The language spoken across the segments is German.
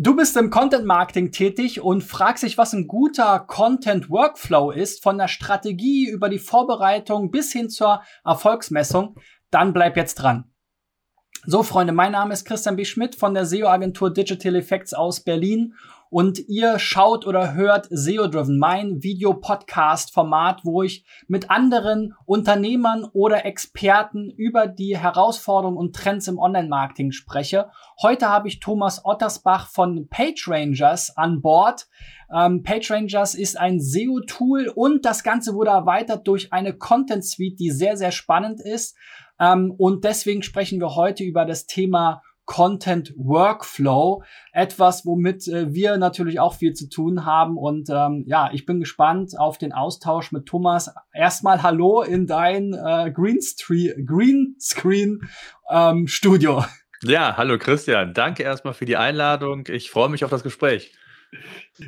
Du bist im Content Marketing tätig und fragst dich, was ein guter Content Workflow ist, von der Strategie über die Vorbereitung bis hin zur Erfolgsmessung, dann bleib jetzt dran. So, Freunde, mein Name ist Christian B. Schmidt von der SEO-Agentur Digital Effects aus Berlin und ihr schaut oder hört SEO Driven, mein Video-Podcast-Format, wo ich mit anderen Unternehmern oder Experten über die Herausforderungen und Trends im Online-Marketing spreche. Heute habe ich Thomas Ottersbach von PageRangers an Bord. Ähm, PageRangers ist ein SEO-Tool und das Ganze wurde erweitert durch eine Content-Suite, die sehr, sehr spannend ist. Ähm, und deswegen sprechen wir heute über das Thema Content Workflow, etwas, womit äh, wir natürlich auch viel zu tun haben. Und ähm, ja, ich bin gespannt auf den Austausch mit Thomas. Erstmal Hallo in dein äh, Green, Green Screen ähm, Studio. Ja, hallo Christian. Danke erstmal für die Einladung. Ich freue mich auf das Gespräch.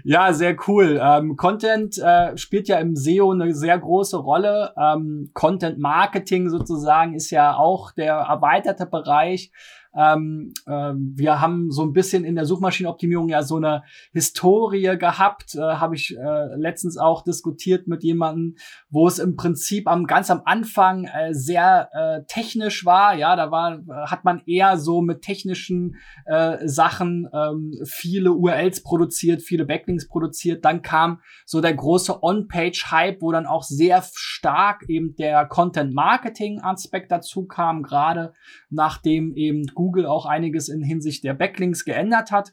Ja, sehr cool. Ähm, Content äh, spielt ja im SEO eine sehr große Rolle. Ähm, Content Marketing sozusagen ist ja auch der erweiterte Bereich. Ähm, äh, wir haben so ein bisschen in der Suchmaschinenoptimierung ja so eine Historie gehabt, äh, habe ich äh, letztens auch diskutiert mit jemandem, wo es im Prinzip am ganz am Anfang äh, sehr äh, technisch war. Ja, da war hat man eher so mit technischen äh, Sachen ähm, viele URLs produziert, viele Backlinks produziert. Dann kam so der große On-Page-Hype, wo dann auch sehr stark eben der Content-Marketing-Aspekt dazu kam, gerade nachdem eben Google auch einiges in Hinsicht der Backlinks geändert hat.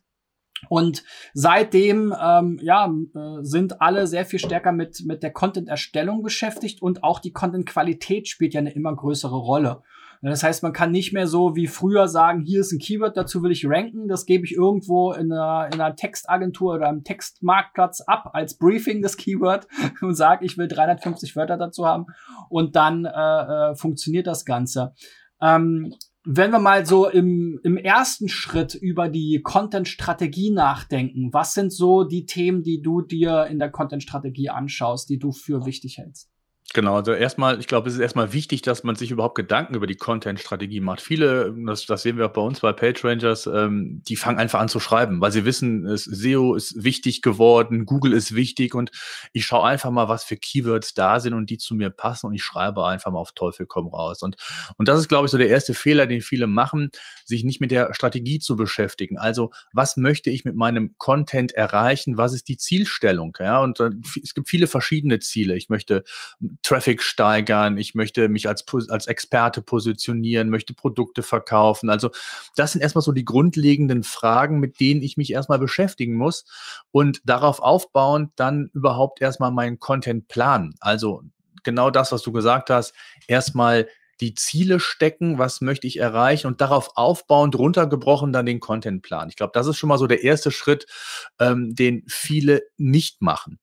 Und seitdem ähm, ja, äh, sind alle sehr viel stärker mit, mit der Content-Erstellung beschäftigt und auch die Content-Qualität spielt ja eine immer größere Rolle. Das heißt, man kann nicht mehr so wie früher sagen, hier ist ein Keyword, dazu will ich ranken, das gebe ich irgendwo in einer, in einer Textagentur oder einem Textmarktplatz ab als Briefing das Keyword und sage, ich will 350 Wörter dazu haben und dann äh, äh, funktioniert das Ganze. Ähm, wenn wir mal so im, im ersten Schritt über die Content-Strategie nachdenken, was sind so die Themen, die du dir in der Content-Strategie anschaust, die du für wichtig hältst? Genau, also erstmal, ich glaube, es ist erstmal wichtig, dass man sich überhaupt Gedanken über die Content-Strategie macht. Viele, das, das sehen wir auch bei uns bei PageRangers, ähm, die fangen einfach an zu schreiben, weil sie wissen, es, SEO ist wichtig geworden, Google ist wichtig und ich schaue einfach mal, was für Keywords da sind und die zu mir passen und ich schreibe einfach mal auf Teufel komm raus. Und, und das ist, glaube ich, so der erste Fehler, den viele machen, sich nicht mit der Strategie zu beschäftigen. Also, was möchte ich mit meinem Content erreichen? Was ist die Zielstellung? Ja, und äh, es gibt viele verschiedene Ziele. Ich möchte Traffic steigern, ich möchte mich als, als Experte positionieren, möchte Produkte verkaufen. Also das sind erstmal so die grundlegenden Fragen, mit denen ich mich erstmal beschäftigen muss und darauf aufbauend dann überhaupt erstmal meinen Content planen. Also genau das, was du gesagt hast, erstmal die Ziele stecken, was möchte ich erreichen und darauf aufbauend runtergebrochen dann den Contentplan. Ich glaube, das ist schon mal so der erste Schritt, ähm, den viele nicht machen.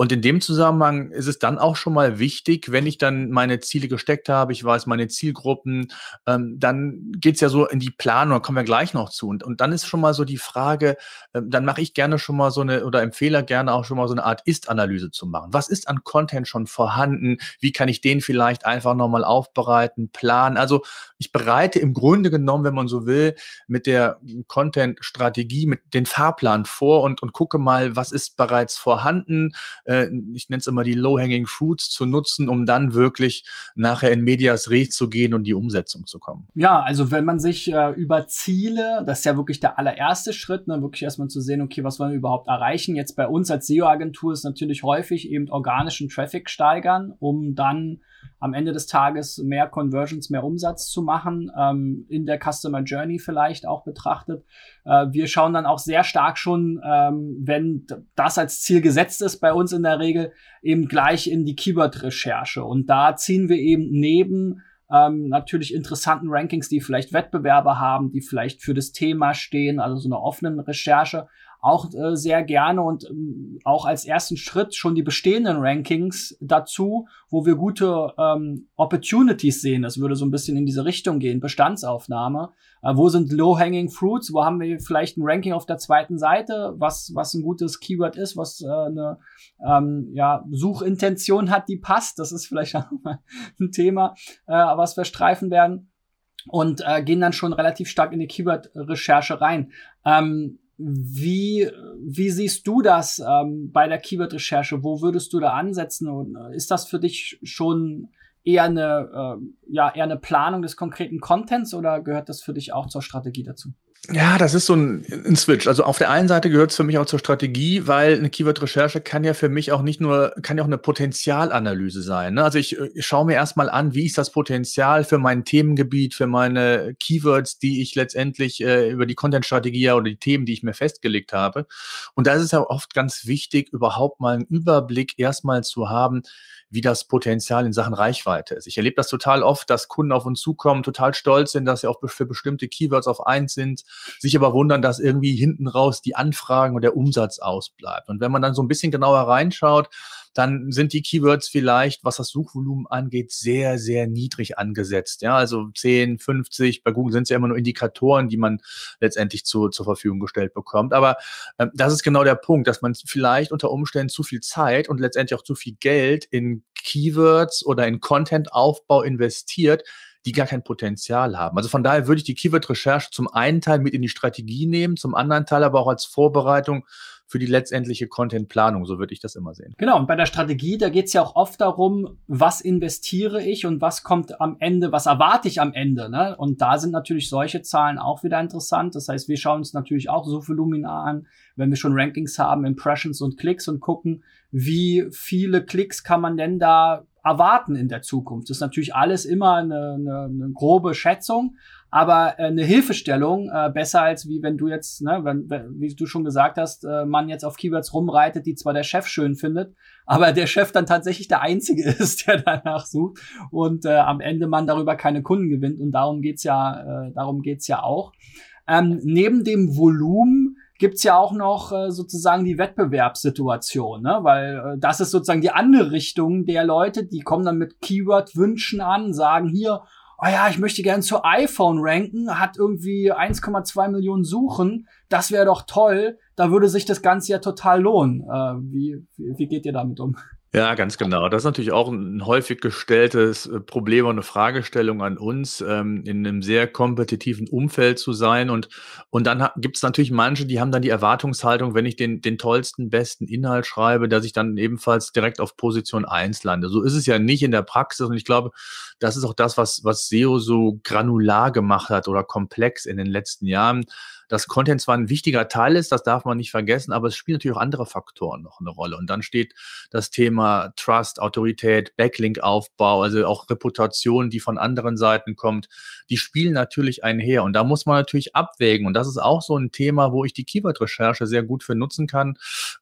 Und in dem Zusammenhang ist es dann auch schon mal wichtig, wenn ich dann meine Ziele gesteckt habe, ich weiß meine Zielgruppen, ähm, dann geht's ja so in die Planung, da kommen wir gleich noch zu. Und, und dann ist schon mal so die Frage, ähm, dann mache ich gerne schon mal so eine oder empfehle gerne auch schon mal so eine Art Ist-Analyse zu machen. Was ist an Content schon vorhanden? Wie kann ich den vielleicht einfach nochmal aufbereiten, planen? Also ich bereite im Grunde genommen, wenn man so will, mit der Content-Strategie, mit den Fahrplan vor und, und gucke mal, was ist bereits vorhanden äh, ich nenne es immer die Low-Hanging Fruits zu nutzen, um dann wirklich nachher in Medias Res zu gehen und die Umsetzung zu kommen. Ja, also wenn man sich äh, über Ziele, das ist ja wirklich der allererste Schritt, ne, wirklich erstmal zu sehen, okay, was wollen wir überhaupt erreichen? Jetzt bei uns als SEO-Agentur ist natürlich häufig eben organischen Traffic steigern, um dann am Ende des Tages mehr Conversions, mehr Umsatz zu machen, ähm, in der Customer Journey vielleicht auch betrachtet. Äh, wir schauen dann auch sehr stark schon, ähm, wenn das als Ziel gesetzt ist, bei uns in der Regel eben gleich in die Keyword-Recherche. Und da ziehen wir eben neben ähm, natürlich interessanten Rankings, die vielleicht Wettbewerber haben, die vielleicht für das Thema stehen, also so eine offene Recherche, auch äh, sehr gerne und ähm, auch als ersten Schritt schon die bestehenden Rankings dazu, wo wir gute ähm, Opportunities sehen. Das würde so ein bisschen in diese Richtung gehen, Bestandsaufnahme. Äh, wo sind Low-Hanging Fruits? Wo haben wir vielleicht ein Ranking auf der zweiten Seite, was, was ein gutes Keyword ist, was äh, eine ähm, ja, Suchintention hat, die passt. Das ist vielleicht auch mal ein Thema, äh, was wir streifen werden und äh, gehen dann schon relativ stark in die Keyword-Recherche rein. Ähm, wie, wie siehst du das ähm, bei der Keyword-Recherche? Wo würdest du da ansetzen? Und äh, ist das für dich schon eher eine, äh, ja, eher eine Planung des konkreten Contents oder gehört das für dich auch zur Strategie dazu? Ja, das ist so ein, ein Switch. Also auf der einen Seite gehört es für mich auch zur Strategie, weil eine Keyword-Recherche kann ja für mich auch nicht nur, kann ja auch eine Potenzialanalyse sein. Ne? Also ich, ich schaue mir erstmal an, wie ist das Potenzial für mein Themengebiet, für meine Keywords, die ich letztendlich äh, über die Content-Strategie oder die Themen, die ich mir festgelegt habe. Und da ist es ja oft ganz wichtig, überhaupt mal einen Überblick erstmal zu haben, wie das Potenzial in Sachen Reichweite ist. Ich erlebe das total oft, dass Kunden auf uns zukommen, total stolz sind, dass sie auch für bestimmte Keywords auf eins sind, sich aber wundern, dass irgendwie hinten raus die Anfragen und der Umsatz ausbleibt. Und wenn man dann so ein bisschen genauer reinschaut, dann sind die Keywords vielleicht, was das Suchvolumen angeht, sehr, sehr niedrig angesetzt. Ja, also 10, 50, bei Google sind es ja immer nur Indikatoren, die man letztendlich zu, zur Verfügung gestellt bekommt. Aber äh, das ist genau der Punkt, dass man vielleicht unter Umständen zu viel Zeit und letztendlich auch zu viel Geld in Keywords oder in Content-Aufbau investiert, die gar kein Potenzial haben. Also von daher würde ich die Keyword-Recherche zum einen Teil mit in die Strategie nehmen, zum anderen Teil aber auch als Vorbereitung für die letztendliche Content-Planung. So würde ich das immer sehen. Genau, und bei der Strategie, da geht es ja auch oft darum, was investiere ich und was kommt am Ende, was erwarte ich am Ende. Ne? Und da sind natürlich solche Zahlen auch wieder interessant. Das heißt, wir schauen uns natürlich auch so Volumina an, wenn wir schon Rankings haben, Impressions und Klicks und gucken, wie viele Klicks kann man denn da erwarten in der Zukunft. Das ist natürlich alles immer eine, eine, eine grobe Schätzung, aber äh, eine Hilfestellung äh, besser als wie wenn du jetzt, ne, wenn, wie du schon gesagt hast, äh, man jetzt auf Keywords rumreitet, die zwar der Chef schön findet, aber der Chef dann tatsächlich der Einzige ist, der danach sucht und äh, am Ende man darüber keine Kunden gewinnt und darum geht's ja, äh, darum geht's ja auch. Ähm, neben dem Volumen gibt's ja auch noch äh, sozusagen die Wettbewerbssituation, ne? weil äh, das ist sozusagen die andere Richtung der Leute, die kommen dann mit Keyword-Wünschen an, sagen hier, oh ja, ich möchte gern zu iPhone ranken, hat irgendwie 1,2 Millionen Suchen, das wäre doch toll, da würde sich das Ganze ja total lohnen. Äh, wie, wie, wie geht ihr damit um? Ja, ganz genau. Das ist natürlich auch ein häufig gestelltes äh, Problem und eine Fragestellung an uns, ähm, in einem sehr kompetitiven Umfeld zu sein. Und, und dann gibt es natürlich manche, die haben dann die Erwartungshaltung, wenn ich den, den tollsten, besten Inhalt schreibe, dass ich dann ebenfalls direkt auf Position eins lande. So ist es ja nicht in der Praxis. Und ich glaube, das ist auch das, was, was SEO so granular gemacht hat oder komplex in den letzten Jahren dass Content zwar ein wichtiger Teil ist, das darf man nicht vergessen, aber es spielen natürlich auch andere Faktoren noch eine Rolle. Und dann steht das Thema Trust, Autorität, Backlink-Aufbau, also auch Reputation, die von anderen Seiten kommt, die spielen natürlich einher. Und da muss man natürlich abwägen. Und das ist auch so ein Thema, wo ich die Keyword-Recherche sehr gut für nutzen kann,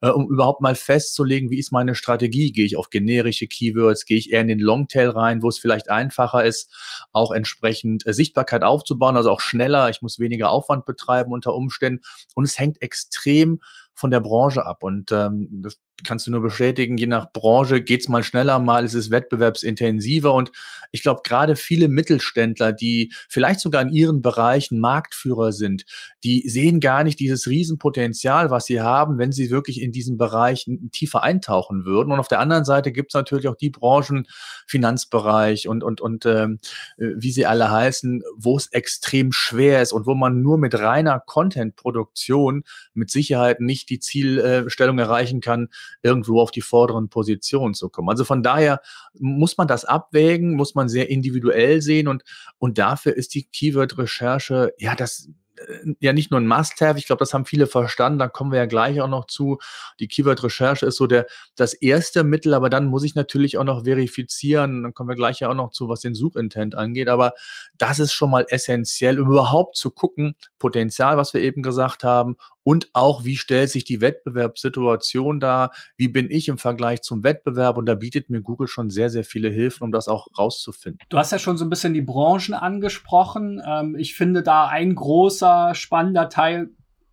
äh, um überhaupt mal festzulegen, wie ist meine Strategie? Gehe ich auf generische Keywords? Gehe ich eher in den Longtail rein, wo es vielleicht einfacher ist, auch entsprechend äh, Sichtbarkeit aufzubauen, also auch schneller. Ich muss weniger Aufwand betreiben unter Umständen. Und es hängt extrem von der Branche ab. Und ähm, das kannst du nur bestätigen, je nach Branche geht's mal schneller, mal ist es wettbewerbsintensiver. Und ich glaube, gerade viele Mittelständler, die vielleicht sogar in ihren Bereichen Marktführer sind, die sehen gar nicht dieses Riesenpotenzial, was sie haben, wenn sie wirklich in diesen Bereichen tiefer eintauchen würden. Und auf der anderen Seite gibt's natürlich auch die Branchen, Finanzbereich und, und, und äh, wie sie alle heißen, wo es extrem schwer ist und wo man nur mit reiner Content-Produktion mit Sicherheit nicht die Zielstellung erreichen kann, irgendwo auf die vorderen Positionen zu kommen. Also von daher muss man das abwägen, muss man sehr individuell sehen und, und dafür ist die Keyword-Recherche, ja, das äh, ja nicht nur ein Must-Have, ich glaube, das haben viele verstanden, da kommen wir ja gleich auch noch zu. Die Keyword-Recherche ist so der, das erste Mittel, aber dann muss ich natürlich auch noch verifizieren, dann kommen wir gleich ja auch noch zu, was den Suchintent angeht, aber das ist schon mal essentiell, um überhaupt zu gucken, Potenzial, was wir eben gesagt haben, und auch, wie stellt sich die Wettbewerbssituation dar, wie bin ich im Vergleich zum Wettbewerb und da bietet mir Google schon sehr, sehr viele Hilfen, um das auch rauszufinden. Du hast ja schon so ein bisschen die Branchen angesprochen. Ähm, ich finde da ein großer, spannender Teil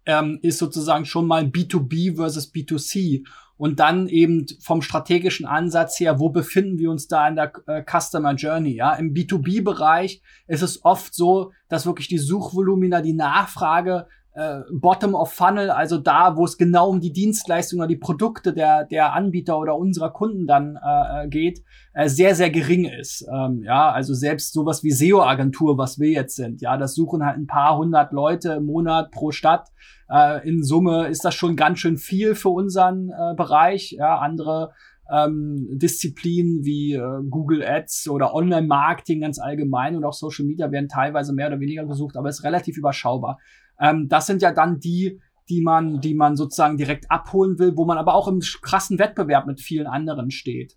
ähm, ist sozusagen schon mal B2B versus B2C. Und dann eben vom strategischen Ansatz her, wo befinden wir uns da in der äh, Customer Journey? Ja, im B2B-Bereich ist es oft so, dass wirklich die Suchvolumina, die Nachfrage äh, Bottom of Funnel, also da, wo es genau um die Dienstleistung oder die Produkte der, der Anbieter oder unserer Kunden dann äh, äh geht, äh, sehr, sehr gering ist. Ähm, ja, also selbst sowas wie SEO-Agentur, was wir jetzt sind, ja, das suchen halt ein paar hundert Leute im Monat pro Stadt. Äh, in Summe ist das schon ganz schön viel für unseren äh, Bereich. Ja, andere ähm, Disziplinen wie äh, Google Ads oder Online-Marketing ganz allgemein und auch Social Media werden teilweise mehr oder weniger gesucht, aber ist relativ überschaubar. Ähm, das sind ja dann die, die man, die man sozusagen direkt abholen will, wo man aber auch im krassen Wettbewerb mit vielen anderen steht.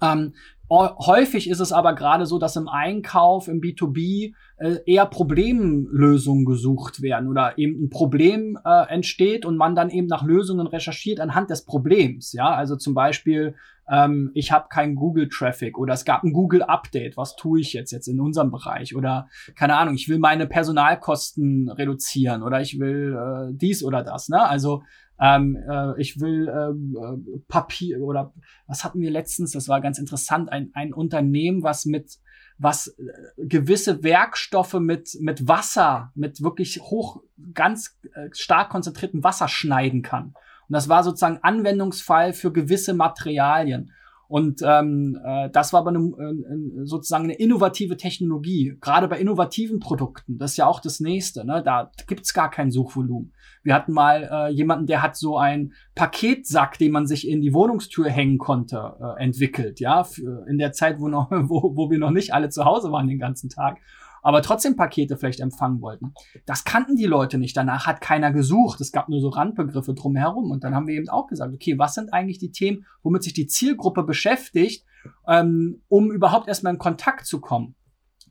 Ähm, häufig ist es aber gerade so, dass im Einkauf, im B2B äh, eher Problemlösungen gesucht werden oder eben ein Problem äh, entsteht und man dann eben nach Lösungen recherchiert anhand des Problems. Ja, also zum Beispiel ähm, ich habe keinen Google-Traffic oder es gab ein Google-Update, was tue ich jetzt jetzt in unserem Bereich oder keine Ahnung, ich will meine Personalkosten reduzieren oder ich will äh, dies oder das. Ne? Also ähm, äh, ich will ähm, äh, Papier oder was hatten wir letztens? Das war ganz interessant. Ein, ein Unternehmen, was mit was äh, gewisse Werkstoffe mit mit Wasser, mit wirklich hoch ganz äh, stark konzentriertem Wasser schneiden kann. Und das war sozusagen Anwendungsfall für gewisse Materialien. Und ähm, äh, das war aber eine, äh, sozusagen eine innovative Technologie, gerade bei innovativen Produkten. Das ist ja auch das Nächste. Ne? Da gibt's gar kein Suchvolumen. Wir hatten mal äh, jemanden, der hat so einen Paketsack, den man sich in die Wohnungstür hängen konnte, äh, entwickelt. Ja, für, in der Zeit, wo noch, wo, wo wir noch nicht alle zu Hause waren den ganzen Tag aber trotzdem Pakete vielleicht empfangen wollten. Das kannten die Leute nicht. Danach hat keiner gesucht. Es gab nur so Randbegriffe drumherum. Und dann haben wir eben auch gesagt, okay, was sind eigentlich die Themen, womit sich die Zielgruppe beschäftigt, ähm, um überhaupt erstmal in Kontakt zu kommen.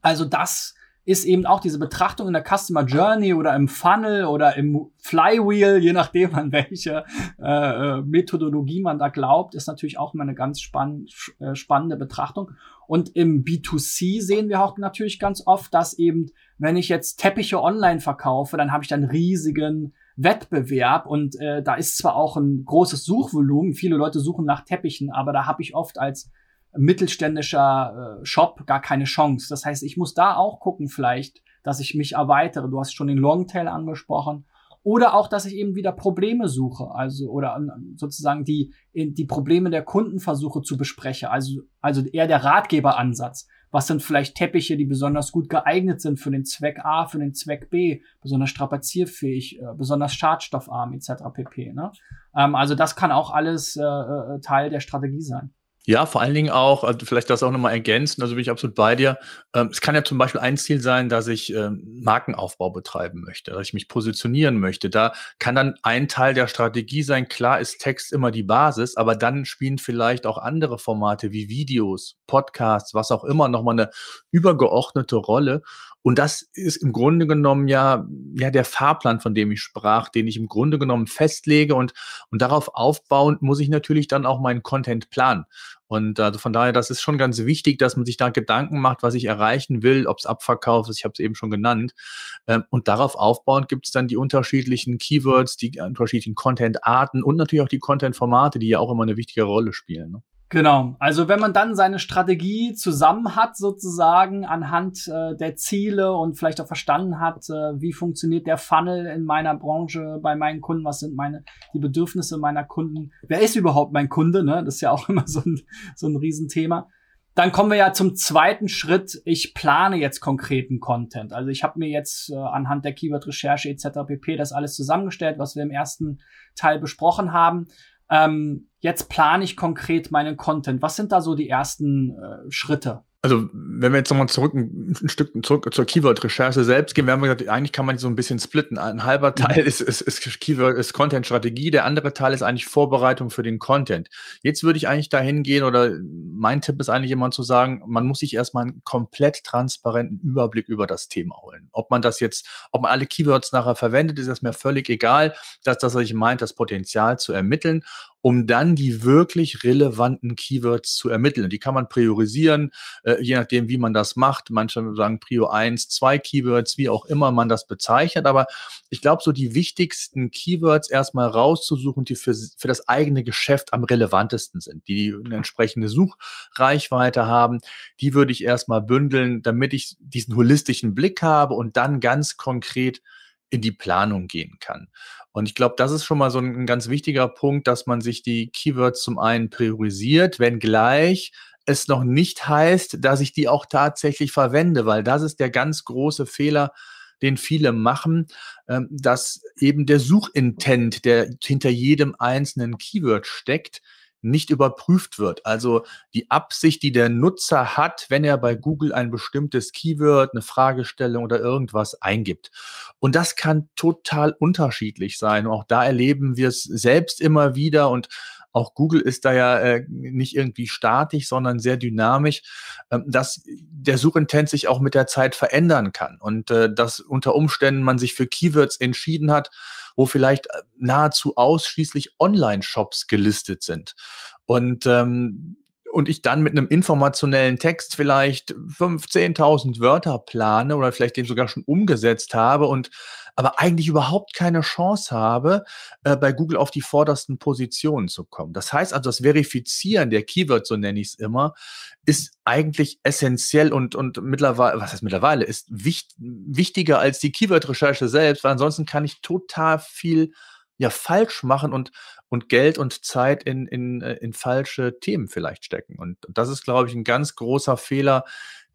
Also das ist eben auch diese Betrachtung in der Customer Journey oder im Funnel oder im Flywheel, je nachdem an welche äh, äh Methodologie man da glaubt, ist natürlich auch immer eine ganz spann äh, spannende Betrachtung. Und im B2C sehen wir auch natürlich ganz oft, dass eben, wenn ich jetzt Teppiche online verkaufe, dann habe ich dann riesigen Wettbewerb und äh, da ist zwar auch ein großes Suchvolumen, viele Leute suchen nach Teppichen, aber da habe ich oft als mittelständischer äh, Shop gar keine Chance. Das heißt, ich muss da auch gucken vielleicht, dass ich mich erweitere. Du hast schon den Longtail angesprochen. Oder auch, dass ich eben wieder Probleme suche, also oder ähm, sozusagen die, die Probleme der Kunden versuche zu besprechen. Also, also eher der Ratgeberansatz. Was sind vielleicht Teppiche, die besonders gut geeignet sind für den Zweck A, für den Zweck B, besonders strapazierfähig, äh, besonders schadstoffarm etc. pp. Ne? Ähm, also das kann auch alles äh, äh Teil der Strategie sein. Ja, vor allen Dingen auch, also vielleicht das auch nochmal ergänzen, also bin ich absolut bei dir. Ähm, es kann ja zum Beispiel ein Ziel sein, dass ich ähm, Markenaufbau betreiben möchte, dass ich mich positionieren möchte. Da kann dann ein Teil der Strategie sein, klar ist Text immer die Basis, aber dann spielen vielleicht auch andere Formate wie Videos, Podcasts, was auch immer, nochmal eine übergeordnete Rolle. Und das ist im Grunde genommen ja, ja der Fahrplan, von dem ich sprach, den ich im Grunde genommen festlege und, und darauf aufbauend muss ich natürlich dann auch meinen Content planen. Und also von daher, das ist schon ganz wichtig, dass man sich da Gedanken macht, was ich erreichen will, ob es Abverkauf ist, ich habe es eben schon genannt. Ähm, und darauf aufbauend gibt es dann die unterschiedlichen Keywords, die unterschiedlichen Content-Arten und natürlich auch die Content-Formate, die ja auch immer eine wichtige Rolle spielen. Ne? Genau. Also wenn man dann seine Strategie zusammen hat, sozusagen anhand äh, der Ziele und vielleicht auch verstanden hat, äh, wie funktioniert der Funnel in meiner Branche bei meinen Kunden, was sind meine die Bedürfnisse meiner Kunden, wer ist überhaupt mein Kunde, ne? Das ist ja auch immer so ein so ein Riesenthema. Dann kommen wir ja zum zweiten Schritt. Ich plane jetzt konkreten Content. Also ich habe mir jetzt äh, anhand der Keyword-Recherche etc. pp. das alles zusammengestellt, was wir im ersten Teil besprochen haben ähm, jetzt plane ich konkret meinen Content. Was sind da so die ersten äh, Schritte? Also, wenn wir jetzt nochmal zurück, ein, Stück zurück zur Keyword-Recherche selbst gehen, wir haben gesagt, eigentlich kann man so ein bisschen splitten. Ein halber Teil ist, ist, ist Keyword, ist Content-Strategie, der andere Teil ist eigentlich Vorbereitung für den Content. Jetzt würde ich eigentlich dahin gehen, oder mein Tipp ist eigentlich immer zu sagen, man muss sich erstmal einen komplett transparenten Überblick über das Thema holen. Ob man das jetzt, ob man alle Keywords nachher verwendet, ist das mir völlig egal. Das, das, was ich meint, das Potenzial zu ermitteln um dann die wirklich relevanten Keywords zu ermitteln. Die kann man priorisieren, äh, je nachdem, wie man das macht. Manche sagen Prio 1, 2 Keywords, wie auch immer man das bezeichnet. Aber ich glaube, so die wichtigsten Keywords erstmal rauszusuchen, die für, für das eigene Geschäft am relevantesten sind, die eine entsprechende Suchreichweite haben, die würde ich erstmal bündeln, damit ich diesen holistischen Blick habe und dann ganz konkret in die Planung gehen kann. Und ich glaube, das ist schon mal so ein, ganz wichtiger Punkt, dass man sich die Keywords zum einen priorisiert, wenngleich es noch nicht heißt, dass ich die auch tatsächlich verwende, weil das ist der ganz große Fehler, den viele machen, ähm, dass eben der Suchintent, der hinter jedem einzelnen Keyword steckt, nicht überprüft wird. Also die Absicht, die der Nutzer hat, wenn er bei Google ein bestimmtes Keyword, eine Fragestellung oder irgendwas eingibt. Und das kann total unterschiedlich sein. auch da erleben wir es selbst immer wieder und auch Google ist da ja äh, nicht irgendwie statisch, sondern sehr dynamisch, äh, dass der Suchintent sich auch mit der Zeit verändern kann und äh, dass unter Umständen man sich für Keywords entschieden hat, wo vielleicht äh, nahezu ausschließlich Online-Shops gelistet sind. Und ähm, und ich dann mit einem informationellen Text vielleicht 15.000 Wörter plane oder vielleicht den sogar schon umgesetzt habe und aber eigentlich überhaupt keine Chance habe, äh, bei Google auf die vordersten Positionen zu kommen. Das heißt also, das Verifizieren der Keywords, so nenne ich es immer, ist eigentlich essentiell und, und mittlerweile, was heißt mittlerweile, ist wichtig, wichtiger als die Keyword-Recherche selbst, weil ansonsten kann ich total viel ja falsch machen und, und Geld und Zeit in, in, äh, in falsche Themen vielleicht stecken. Und das ist, glaube ich, ein ganz großer Fehler,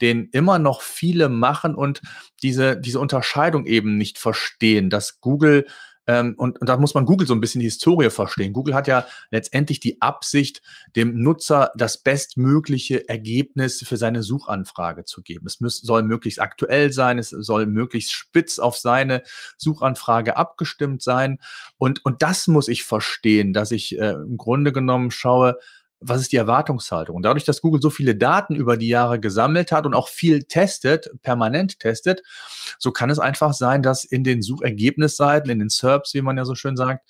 den immer noch viele machen und diese, diese Unterscheidung eben nicht verstehen, dass Google ähm, und, und da muss man Google so ein bisschen die Historie verstehen. Google hat ja letztendlich die Absicht, dem Nutzer das bestmögliche Ergebnis für seine Suchanfrage zu geben. Es muss, soll möglichst aktuell sein, es soll möglichst spitz auf seine Suchanfrage abgestimmt sein. Und, und das muss ich verstehen, dass ich äh, im Grunde genommen schaue, was ist die Erwartungshaltung? Und dadurch, dass Google so viele Daten über die Jahre gesammelt hat und auch viel testet, permanent testet, so kann es einfach sein, dass in den Suchergebnisseiten, in den SERPs, wie man ja so schön sagt,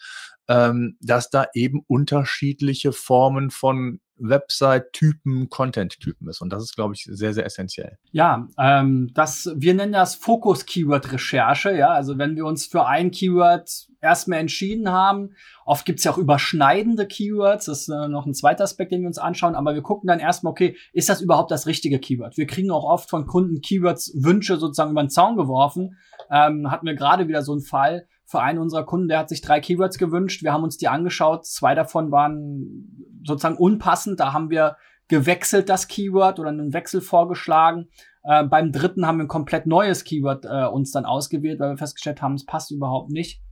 ähm, dass da eben unterschiedliche Formen von Website-Typen, Content-Typen ist. Und das ist, glaube ich, sehr, sehr essentiell. Ja, ähm, das, wir nennen das Fokus-Keyword-Recherche. Ja, also wenn wir uns für ein Keyword erstmal entschieden haben, oft gibt es ja auch überschneidende Keywords. Das ist äh, noch ein zweiter Aspekt, den wir uns anschauen. Aber wir gucken dann erstmal, okay, ist das überhaupt das richtige Keyword? Wir kriegen auch oft von Kunden Keywords Wünsche sozusagen über den Zaun geworfen. Ähm, hatten wir gerade wieder so einen Fall für einen unserer Kunden, der hat sich drei Keywords gewünscht. Wir haben uns die angeschaut. Zwei davon waren sozusagen unpassend. Da haben wir gewechselt das Keyword oder einen Wechsel vorgeschlagen. Äh, beim dritten haben wir ein komplett neues Keyword äh, uns dann ausgewählt, weil wir festgestellt haben, es passt überhaupt nicht.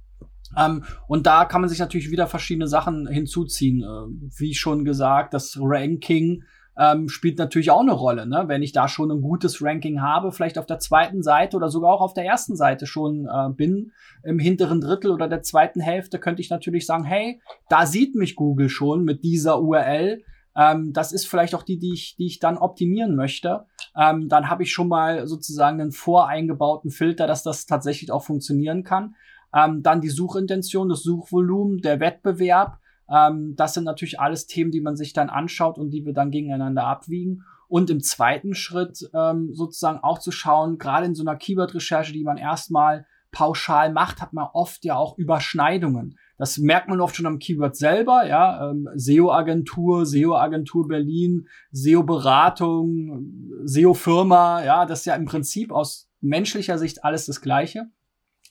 Ähm, und da kann man sich natürlich wieder verschiedene Sachen hinzuziehen. Äh, wie schon gesagt, das Ranking ähm, spielt natürlich auch eine Rolle. Ne? Wenn ich da schon ein gutes Ranking habe, vielleicht auf der zweiten Seite oder sogar auch auf der ersten Seite schon äh, bin, im hinteren Drittel oder der zweiten Hälfte, könnte ich natürlich sagen, hey, da sieht mich Google schon mit dieser URL. Ähm, das ist vielleicht auch die, die ich, die ich dann optimieren möchte. Ähm, dann habe ich schon mal sozusagen einen voreingebauten Filter, dass das tatsächlich auch funktionieren kann. Ähm, dann die Suchintention, das Suchvolumen, der Wettbewerb. Ähm, das sind natürlich alles Themen, die man sich dann anschaut und die wir dann gegeneinander abwiegen. Und im zweiten Schritt ähm, sozusagen auch zu schauen, gerade in so einer Keyword-Recherche, die man erstmal pauschal macht, hat man oft ja auch Überschneidungen. Das merkt man oft schon am Keyword selber, ja, ähm, SEO-Agentur, SEO-Agentur Berlin, SEO-Beratung, SEO-Firma, ja, das ist ja im Prinzip aus menschlicher Sicht alles das Gleiche.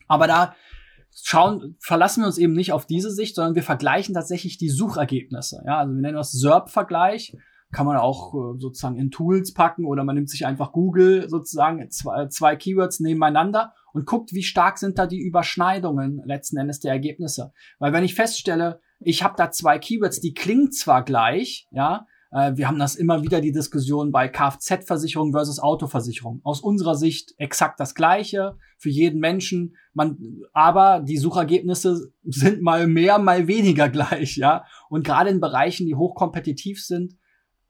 Aber da schauen, verlassen wir uns eben nicht auf diese Sicht, sondern wir vergleichen tatsächlich die Suchergebnisse. Ja, also wir nennen das SERP-Vergleich. Kann man auch äh, sozusagen in Tools packen oder man nimmt sich einfach Google sozusagen zwei, zwei Keywords nebeneinander und guckt, wie stark sind da die Überschneidungen letzten Endes der Ergebnisse. Weil wenn ich feststelle, ich habe da zwei Keywords, die klingen zwar gleich, ja, äh, wir haben das immer wieder die Diskussion bei Kfz-Versicherung versus Autoversicherung. Aus unserer Sicht exakt das Gleiche für jeden Menschen. Man, aber die Suchergebnisse sind mal mehr, mal weniger gleich, ja. Und gerade in Bereichen, die hochkompetitiv sind,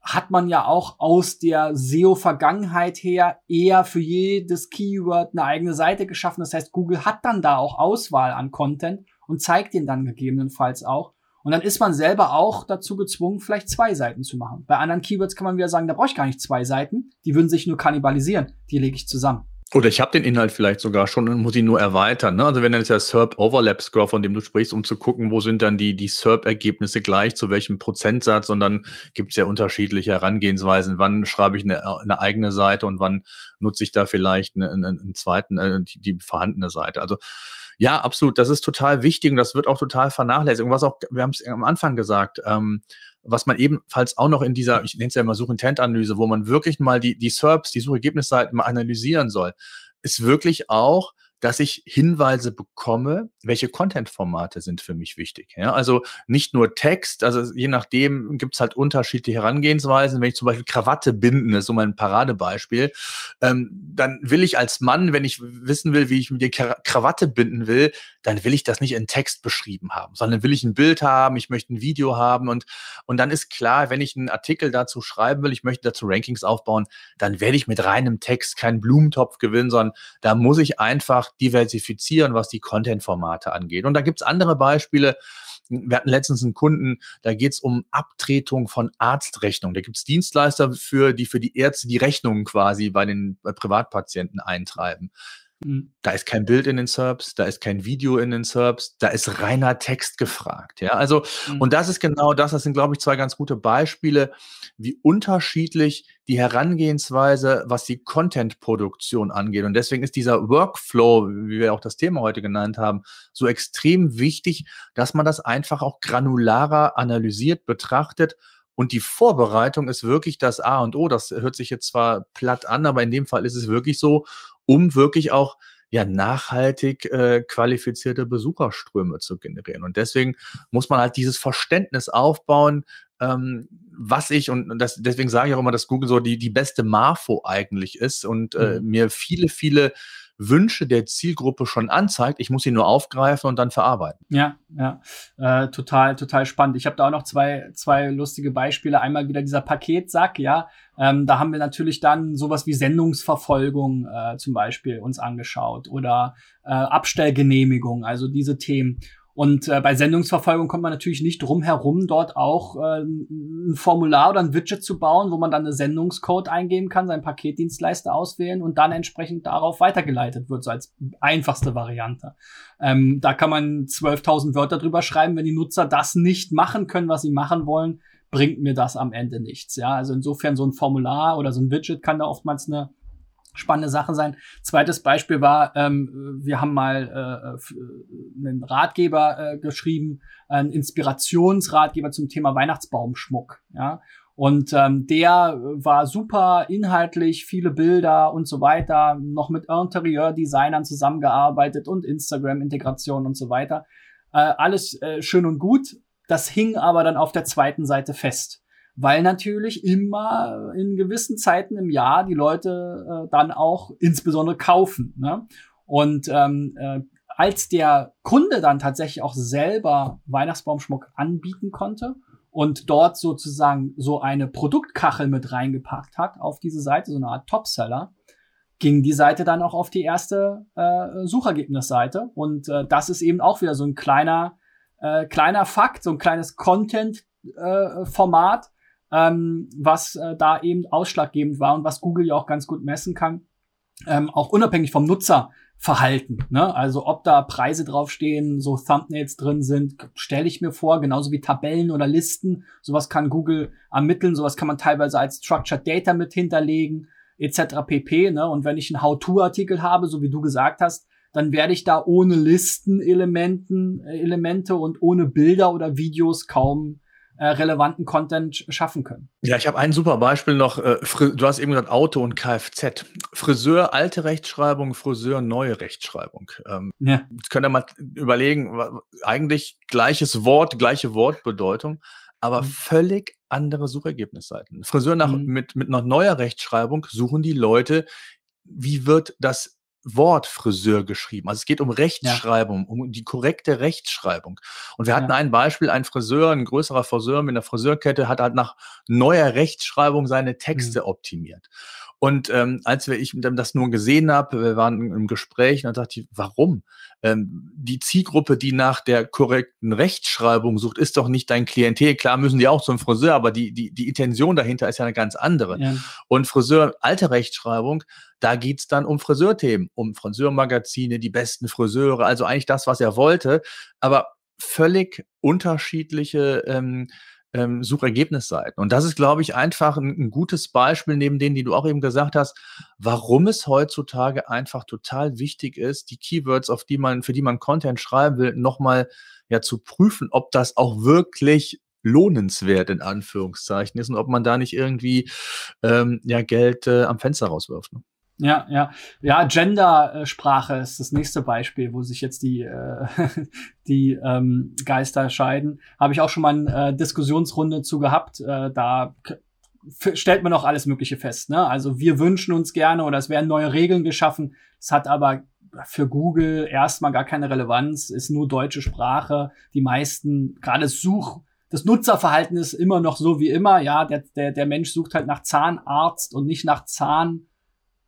hat man ja auch aus der SEO-Vergangenheit her eher für jedes Keyword eine eigene Seite geschaffen. Das heißt, Google hat dann da auch Auswahl an Content und zeigt den dann gegebenenfalls auch. Und dann ist man selber auch dazu gezwungen, vielleicht zwei Seiten zu machen. Bei anderen Keywords kann man wieder sagen, da brauche ich gar nicht zwei Seiten, die würden sich nur kannibalisieren, die lege ich zusammen. Oder ich habe den Inhalt vielleicht sogar schon und muss ihn nur erweitern. Ne? Also wenn dann ja SERP Overlap Score, von dem du sprichst, um zu gucken, wo sind dann die, die SERP-Ergebnisse gleich, zu welchem Prozentsatz. Und dann gibt es ja unterschiedliche Herangehensweisen. Wann schreibe ich eine, eine eigene Seite und wann nutze ich da vielleicht einen, einen zweiten, äh, die, die vorhandene Seite. Also Ja, absolut. Das ist total wichtig und das wird auch total vernachlässigt. Und was auch, wir haben es am Anfang gesagt, ähm, was man ebenfalls auch noch in dieser, ich nenne es ja immer Such-Intent-Analyse, wo man wirklich mal die, die SERPs, die Suchergebnisseiten mal analysieren soll, ist wirklich auch, dass ich Hinweise bekomme, welche Content-Formate sind für mich wichtig. Ja, also nicht nur Text, also je nachdem gibt es halt unterschiedliche Herangehensweisen. Wenn ich zum Beispiel Krawatte binden, ist so mein Paradebeispiel, ähm, dann will ich als Mann, wenn ich wissen will, wie ich mir die Krawatte binden will, dann will ich das nicht in Text beschrieben haben, sondern will ich ein Bild haben, ich möchte ein Video haben und, und dann ist klar, wenn ich einen Artikel dazu schreiben will, ich möchte dazu Rankings aufbauen, dann werde ich mit reinem Text keinen Blumentopf gewinnen, sondern da muss ich einfach diversifizieren, was die Content-Formate angeht. Und da gibt's andere Beispiele. Wir hatten letztens einen Kunden, da geht's um Abtretung von Arztrechnungen. Da gibt's Dienstleister für, die für die Ärzte die Rechnungen quasi bei den Privatpatienten eintreiben. Mhm. Da ist kein Bild in den SERPs, da ist kein Video in den SERPs, da ist reiner Text gefragt. Ja, also, mhm. und das ist genau das, das sind, glaube ich, zwei ganz gute Beispiele, wie unterschiedlich die Herangehensweise, was die Content-Produktion angeht. Und deswegen ist dieser Workflow, wie wir auch das Thema heute genannt haben, so extrem wichtig, dass man das einfach auch granularer analysiert, betrachtet und die Vorbereitung ist wirklich das A und O. Das hört sich jetzt zwar platt an, aber in dem Fall ist es wirklich so um wirklich auch ja nachhaltig äh, qualifizierte Besucherströme zu generieren. Und deswegen muss man halt dieses Verständnis aufbauen, ähm, was ich, und das, deswegen sage ich auch immer, dass Google so die, die beste Marfo eigentlich ist und äh, mhm. mir viele, viele Wünsche der Zielgruppe schon anzeigt. Ich muss sie nur aufgreifen und dann verarbeiten. Ja, ja, äh, total, total spannend. Ich habe da auch noch zwei, zwei lustige Beispiele. Einmal wieder dieser Paketsack, ja. Ähm, da haben wir natürlich dann sowas wie Sendungsverfolgung äh, zum Beispiel uns angeschaut oder äh, Abstellgenehmigung, also diese Themen. Und äh, bei Sendungsverfolgung kommt man natürlich nicht drum herum, dort auch äh, ein Formular oder ein Widget zu bauen, wo man dann eine Sendungscode eingeben kann, seinen Paketdienstleister auswählen und dann entsprechend darauf weitergeleitet wird, so als einfachste Variante. Ähm, da kann man 12.000 Wörter drüber schreiben, wenn die Nutzer das nicht machen können, was sie machen wollen, bringt mir das am Ende nichts. Ja, also insofern so ein Formular oder so ein Widget kann da oftmals eine spannende Sache sein. Zweites Beispiel war, ähm, wir haben mal äh, äh, einen Ratgeber äh, geschrieben, einen Inspirationsratgeber zum Thema Weihnachtsbaumschmuck. Ja, und ähm, der war super inhaltlich, viele Bilder und so weiter, noch mit Interieurdesignern zusammengearbeitet und Instagram-Integration und so weiter. Äh, alles äh, schön und gut. Das hing aber dann auf der zweiten Seite fest weil natürlich immer in gewissen Zeiten im Jahr die Leute äh, dann auch insbesondere kaufen. Ne? Und ähm, äh, als der Kunde dann tatsächlich auch selber Weihnachtsbaumschmuck anbieten konnte und dort sozusagen so eine Produktkachel mit reingepackt hat auf diese Seite, so eine Art Topseller, ging die Seite dann auch auf die erste äh, Suchergebnisseite. Und äh, das ist eben auch wieder so ein kleiner, äh, kleiner Fakt, so ein kleines Content-Format, äh, ähm, was äh, da eben ausschlaggebend war und was Google ja auch ganz gut messen kann, ähm, auch unabhängig vom Nutzerverhalten. Ne? Also ob da Preise draufstehen, so Thumbnails drin sind, stelle ich mir vor, genauso wie Tabellen oder Listen. Sowas kann Google ermitteln, sowas kann man teilweise als Structured Data mit hinterlegen, etc. pp. Ne? Und wenn ich einen How-To-Artikel habe, so wie du gesagt hast, dann werde ich da ohne Listenelementen, äh, Elemente und ohne Bilder oder Videos kaum äh, relevanten Content schaffen können. Ja, ich habe ein super Beispiel noch. Äh, du hast eben gesagt Auto und Kfz. Friseur alte Rechtschreibung, Friseur neue Rechtschreibung. Ähm, ja. Jetzt könnt ihr mal überlegen, eigentlich gleiches Wort, gleiche Wortbedeutung, aber mhm. völlig andere Suchergebnisseiten. Friseur nach, mhm. mit, mit noch neuer Rechtschreibung suchen die Leute, wie wird das Wort Friseur geschrieben. Also es geht um Rechtschreibung, ja. um die korrekte Rechtschreibung. Und wir hatten ja. ein Beispiel, ein Friseur, ein größerer Friseur mit einer Friseurkette hat halt nach neuer Rechtschreibung seine Texte mhm. optimiert. Und ähm, als wir, ich das nur gesehen habe, wir waren im Gespräch, dann dachte ich, warum? Ähm, die Zielgruppe, die nach der korrekten Rechtschreibung sucht, ist doch nicht dein Klientel. Klar müssen die auch zum Friseur, aber die, die, die Intention dahinter ist ja eine ganz andere. Ja. Und Friseur, alte Rechtschreibung, da geht's dann um Friseurthemen, um Friseurmagazine, die besten Friseure, also eigentlich das, was er wollte, aber völlig unterschiedliche ähm, ähm, Suchergebnisseiten. Und das ist, glaube ich, einfach ein, ein, gutes Beispiel neben denen, die du auch eben gesagt hast, warum es heutzutage einfach total wichtig ist, die Keywords, auf die man, für die man Content schreiben will, nochmal ja zu prüfen, ob das auch wirklich lohnenswert in Anführungszeichen ist und ob man da nicht irgendwie ähm, ja Geld äh, am Fenster rauswirft. Ne? Ja, ja. Ja, Gendersprache ist das nächste Beispiel, wo sich jetzt die, äh, die ähm, Geister scheiden. Habe ich auch schon mal eine äh, Diskussionsrunde zu gehabt. Äh, da stellt man auch alles Mögliche fest. Ne? Also wir wünschen uns gerne oder es werden neue Regeln geschaffen. Es hat aber für Google erstmal gar keine Relevanz, ist nur deutsche Sprache. Die meisten, gerade Such, das Nutzerverhalten ist immer noch so wie immer. Ja, der, der, der Mensch sucht halt nach Zahnarzt und nicht nach Zahn.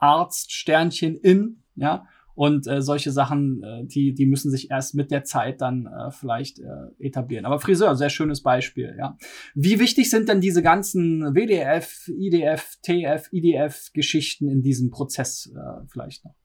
Arzt Sternchen in, ja. Und äh, solche Sachen, äh, die, die müssen sich erst mit der Zeit dann äh, vielleicht äh, etablieren. Aber Friseur, sehr schönes Beispiel, ja. Wie wichtig sind denn diese ganzen WDF, IDF, TF, IDF-Geschichten in diesem Prozess äh, vielleicht noch?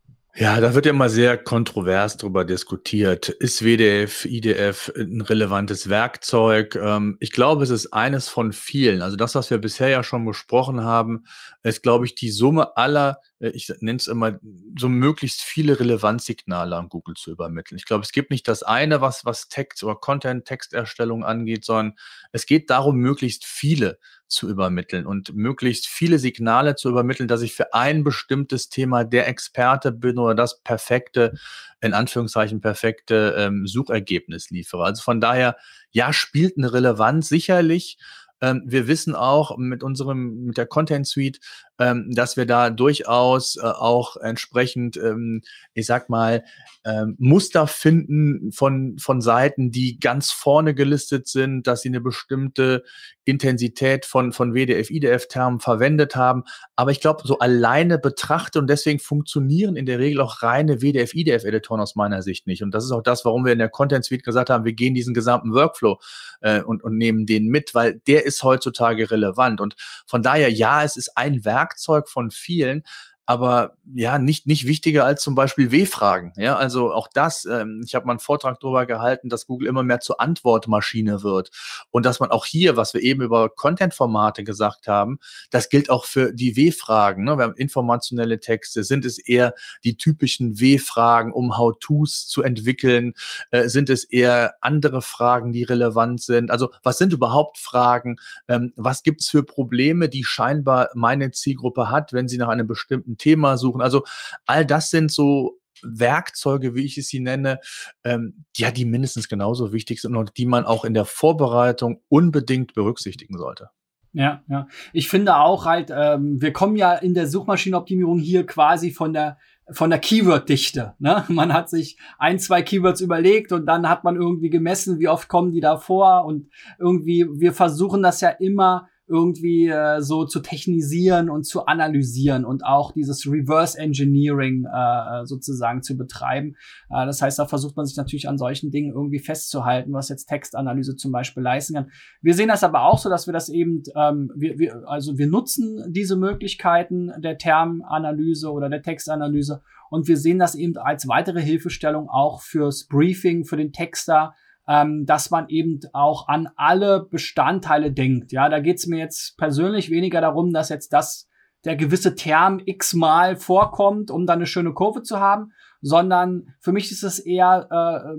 Ja, da wird ja mal sehr kontrovers drüber diskutiert. Ist WDF, IDF ein relevantes Werkzeug? Ähm, ich glaube, es ist eines von vielen. Also das, was wir bisher ja schon besprochen haben, ist, glaube ich, die Summe aller, äh, ich nenne es immer, so möglichst viele Relevanzsignale an Google zu übermitteln. Ich glaube, es gibt nicht das eine, was, was Text oder Content, Texterstellung angeht, sondern es geht darum, möglichst viele zu übermitteln und möglichst viele Signale zu übermitteln, dass ich für ein bestimmtes Thema der Experte bin oder das perfekte, in Anführungszeichen perfekte ähm, Suchergebnis liefere. Also von daher, ja, spielt eine Relevanz sicherlich. Ähm, wir wissen auch mit unserem, mit der Content Suite, ähm, dass wir da durchaus äh, auch entsprechend, ähm, ich sag mal, ähm, Muster finden von, von Seiten, die ganz vorne gelistet sind, dass sie eine bestimmte Intensität von, von WDF, IDF-Termen verwendet haben. Aber ich glaube, so alleine betrachtet und deswegen funktionieren in der Regel auch reine WDF, IDF-Editoren aus meiner Sicht nicht. Und das ist auch das, warum wir in der Content Suite gesagt haben, wir gehen diesen gesamten Workflow äh, und, und nehmen den mit, weil der ist heutzutage relevant. Und von daher, ja, es ist ein Werkzeug von vielen, aber ja, nicht, nicht wichtiger als zum Beispiel W-Fragen. Ja, also auch das, ähm, ich habe mal einen Vortrag darüber gehalten, dass Google immer mehr zur Antwortmaschine wird und dass man auch hier, was wir eben über Content-Formate gesagt haben, das gilt auch für die W-Fragen. Ne? Wir haben informationelle Texte, sind es eher die typischen W-Fragen, um How-Tos zu entwickeln? Äh, sind es eher andere Fragen, die relevant sind? Also was sind überhaupt Fragen? Ähm, was gibt es für Probleme, die scheinbar meine Zielgruppe hat, wenn sie nach einem bestimmten Thema suchen. Also all das sind so Werkzeuge, wie ich es sie nenne, ähm, ja, die mindestens genauso wichtig sind und die man auch in der Vorbereitung unbedingt berücksichtigen sollte. Ja, ja. Ich finde auch halt, ähm, wir kommen ja in der Suchmaschinenoptimierung hier quasi von der von der Keyword-Dichte. Ne? Man hat sich ein, zwei Keywords überlegt und dann hat man irgendwie gemessen, wie oft kommen die da vor und irgendwie, wir versuchen das ja immer irgendwie äh, so zu technisieren und zu analysieren und auch dieses Reverse Engineering äh, sozusagen zu betreiben. Äh, das heißt, da versucht man sich natürlich an solchen Dingen irgendwie festzuhalten, was jetzt Textanalyse zum Beispiel leisten kann. Wir sehen das aber auch so, dass wir das eben, ähm, wir, wir, also wir nutzen diese Möglichkeiten der Termanalyse oder der Textanalyse und wir sehen das eben als weitere Hilfestellung auch fürs Briefing, für den Texter, ähm, dass man eben auch an alle Bestandteile denkt. Ja, da geht's mir jetzt persönlich weniger darum, dass jetzt das der gewisse Term x-mal vorkommt, um dann eine schöne Kurve zu haben, sondern für mich ist es eher äh,